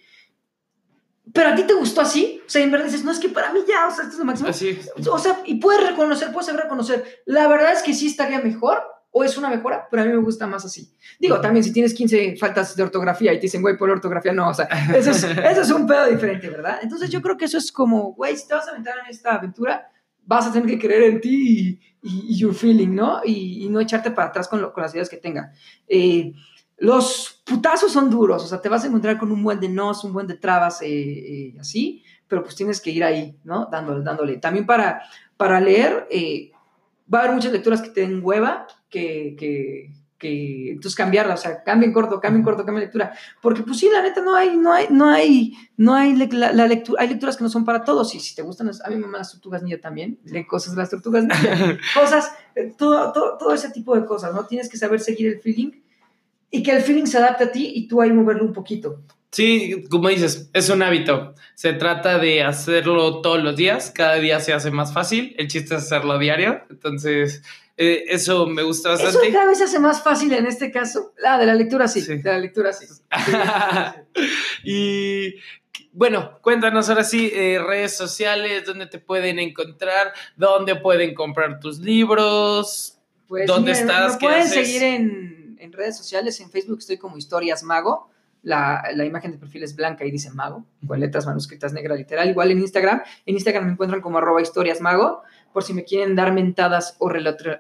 pero a ti te gustó así, o sea, en verdad dices, no, es que para mí ya, o sea, esto es lo máximo. Así. O sea, y puedes reconocer, puedes saber reconocer. La verdad es que sí estaría mejor, o es una mejora, pero a mí me gusta más así. Digo, también si tienes 15 faltas de ortografía y te dicen, güey, por la ortografía, no, o sea, eso es, [laughs] eso es un pedo diferente, ¿verdad? Entonces yo creo que eso es como, güey, si te vas a aventar en esta aventura, vas a tener que creer en ti y, y, your feeling, ¿no? Y, y, no echarte para atrás con, lo, con las ideas que tenga. Eh, los putazos son duros, o sea, te vas a encontrar con un buen de nos, un buen de trabas, eh, eh, así, pero pues tienes que ir ahí, ¿no? Dándole, dándole. También para, para leer, eh, va a haber muchas lecturas que te den hueva, que, que, que entonces cambiarla, o sea, cambien corto, cambien corto, cambien lectura, porque pues sí, la neta no hay, no hay, no hay, no hay la, lectura, hay lecturas que no son para todos, y si te gustan, a mí me las tortugas niña también, lee cosas de las tortugas niña, [laughs] cosas, todo, todo, todo ese tipo de cosas, ¿no? Tienes que saber seguir el feeling, y que el feeling se adapte a ti y tú ahí moverlo un poquito. Sí, como dices, es un hábito. Se trata de hacerlo todos los días, cada día se hace más fácil, el chiste es hacerlo diario, entonces eh, eso me gusta bastante. Eso cada vez se hace más fácil en este caso. La de la lectura sí, de la lectura sí. [laughs] y bueno, cuéntanos ahora sí, eh, redes sociales, dónde te pueden encontrar, dónde pueden comprar tus libros, pues, dónde estás. Me pueden seguir en en redes sociales, en Facebook estoy como Historias Mago. La, la, imagen de perfil es blanca y dice mago, con letras manuscritas negra literal. Igual en Instagram, en Instagram me encuentran como arroba historias mago, por si me quieren dar mentadas o,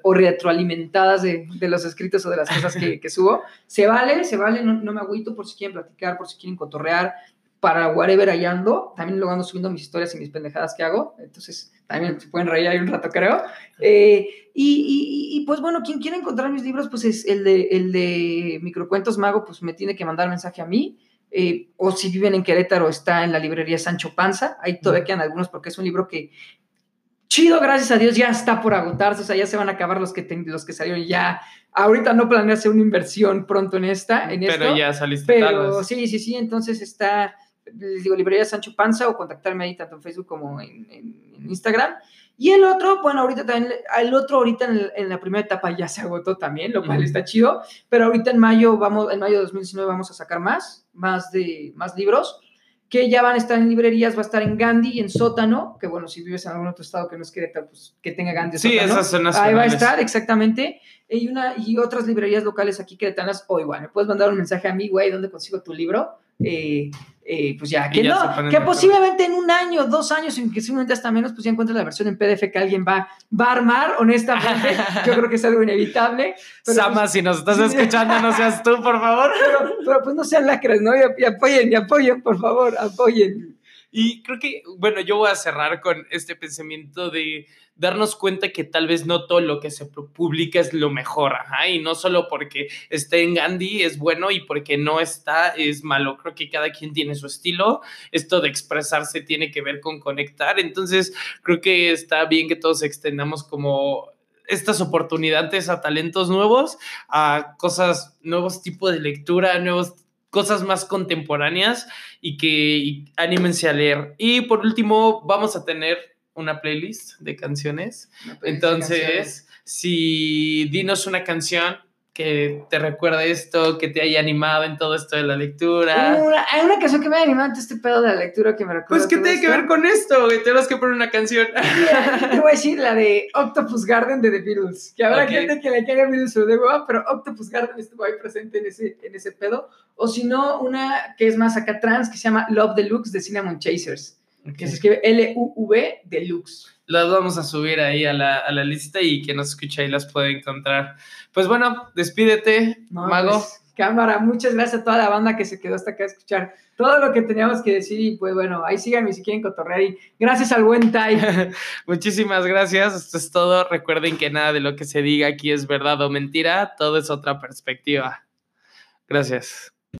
o retroalimentadas de, de, los escritos o de las cosas que, [laughs] que subo. Se vale, se vale, no, no, me agüito por si quieren platicar, por si quieren cotorrear, para whatever ando. También luego ando subiendo mis historias y mis pendejadas que hago. Entonces, también se pueden reír ahí un rato, creo. Eh, y, y, pues bueno, quien quiera encontrar mis libros, pues es el de, el de Microcuentos Mago, pues me tiene que mandar mensaje a mí. Eh, o si viven en Querétaro, está en la librería Sancho Panza. Ahí todavía quedan algunos porque es un libro que, chido, gracias a Dios, ya está por agotarse. O sea, ya se van a acabar los que, los que salieron. Ya, ahorita no planeo hacer una inversión pronto en esta. En pero ya saliste. Pero sí, sí, sí. Entonces está les digo, librería Sancho Panza o contactarme ahí tanto en Facebook como en, Instagram. Y el otro, bueno, ahorita también, el otro ahorita en, en la primera etapa ya se agotó también, lo cual Ujú. está chido, pero ahorita en mayo vamos, en mayo de 2019 vamos a sacar más, más de, más libros que ya van a estar en librerías, va a estar en Gandhi y en Sótano, que bueno, si vives en algún otro estado que no es Querétaro, pues que tenga Gandhi Sí, Sótano. esas son Ahí va a estar, exactamente. Y, una, y otras librerías locales aquí queretanas, o igual, me puedes mandar un mensaje a mí, güey, ¿dónde consigo tu libro? Eh, eh, pues ya, que ya no, que posiblemente en un año, dos años, inclusive hasta menos, pues ya encuentres la versión en PDF que alguien va, va a armar, honestamente. [laughs] Yo creo que es algo inevitable. Pero, Sama, pues, si nos estás escuchando, no seas tú, por favor. [laughs] pero, pero, pues no sean lacras, ¿no? Y, y apoyen, y apoyen, por favor, apoyen. Y creo que, bueno, yo voy a cerrar con este pensamiento de darnos cuenta que tal vez no todo lo que se pu- publica es lo mejor, ajá, y no solo porque esté en Gandhi es bueno y porque no está es malo. Creo que cada quien tiene su estilo. Esto de expresarse tiene que ver con conectar. Entonces, creo que está bien que todos extendamos como estas oportunidades a talentos nuevos, a cosas, nuevos tipos de lectura, nuevos cosas más contemporáneas y que y anímense a leer. Y por último, vamos a tener una playlist de canciones. Entonces, si dinos una canción que te recuerde esto, que te haya animado en todo esto de la lectura. Una- hay una canción que me ha animado ante este pedo de la lectura que me recuerda. Pues, ¿qué todo tiene que ver con esto? güey? Tenemos que poner una canción. [laughs] Mira, Te voy a decir la de Octopus Garden de The Beatles. Que habrá gente que le caiga Beatles o de hueva, pero Octopus Garden estuvo ahí presente en ese, en ese pedo. O si no, una que es más acá trans, que se llama Love Deluxe de Cinnamon Chasers. Que se escribe L-U-V Deluxe. Las vamos a subir ahí a la, a la lista y quien nos escucha ahí las puede encontrar. Pues bueno, despídete, No, Mago. pues, cámara, muchas gracias a toda la banda que se quedó hasta acá a escuchar todo lo que teníamos que decir. Y pues bueno, ahí síganme si quieren cotorrear. Y gracias al buen Tai. [laughs] Muchísimas gracias. Esto es todo. Recuerden que nada de lo que se diga aquí es verdad o mentira. Todo es otra perspectiva. Gracias.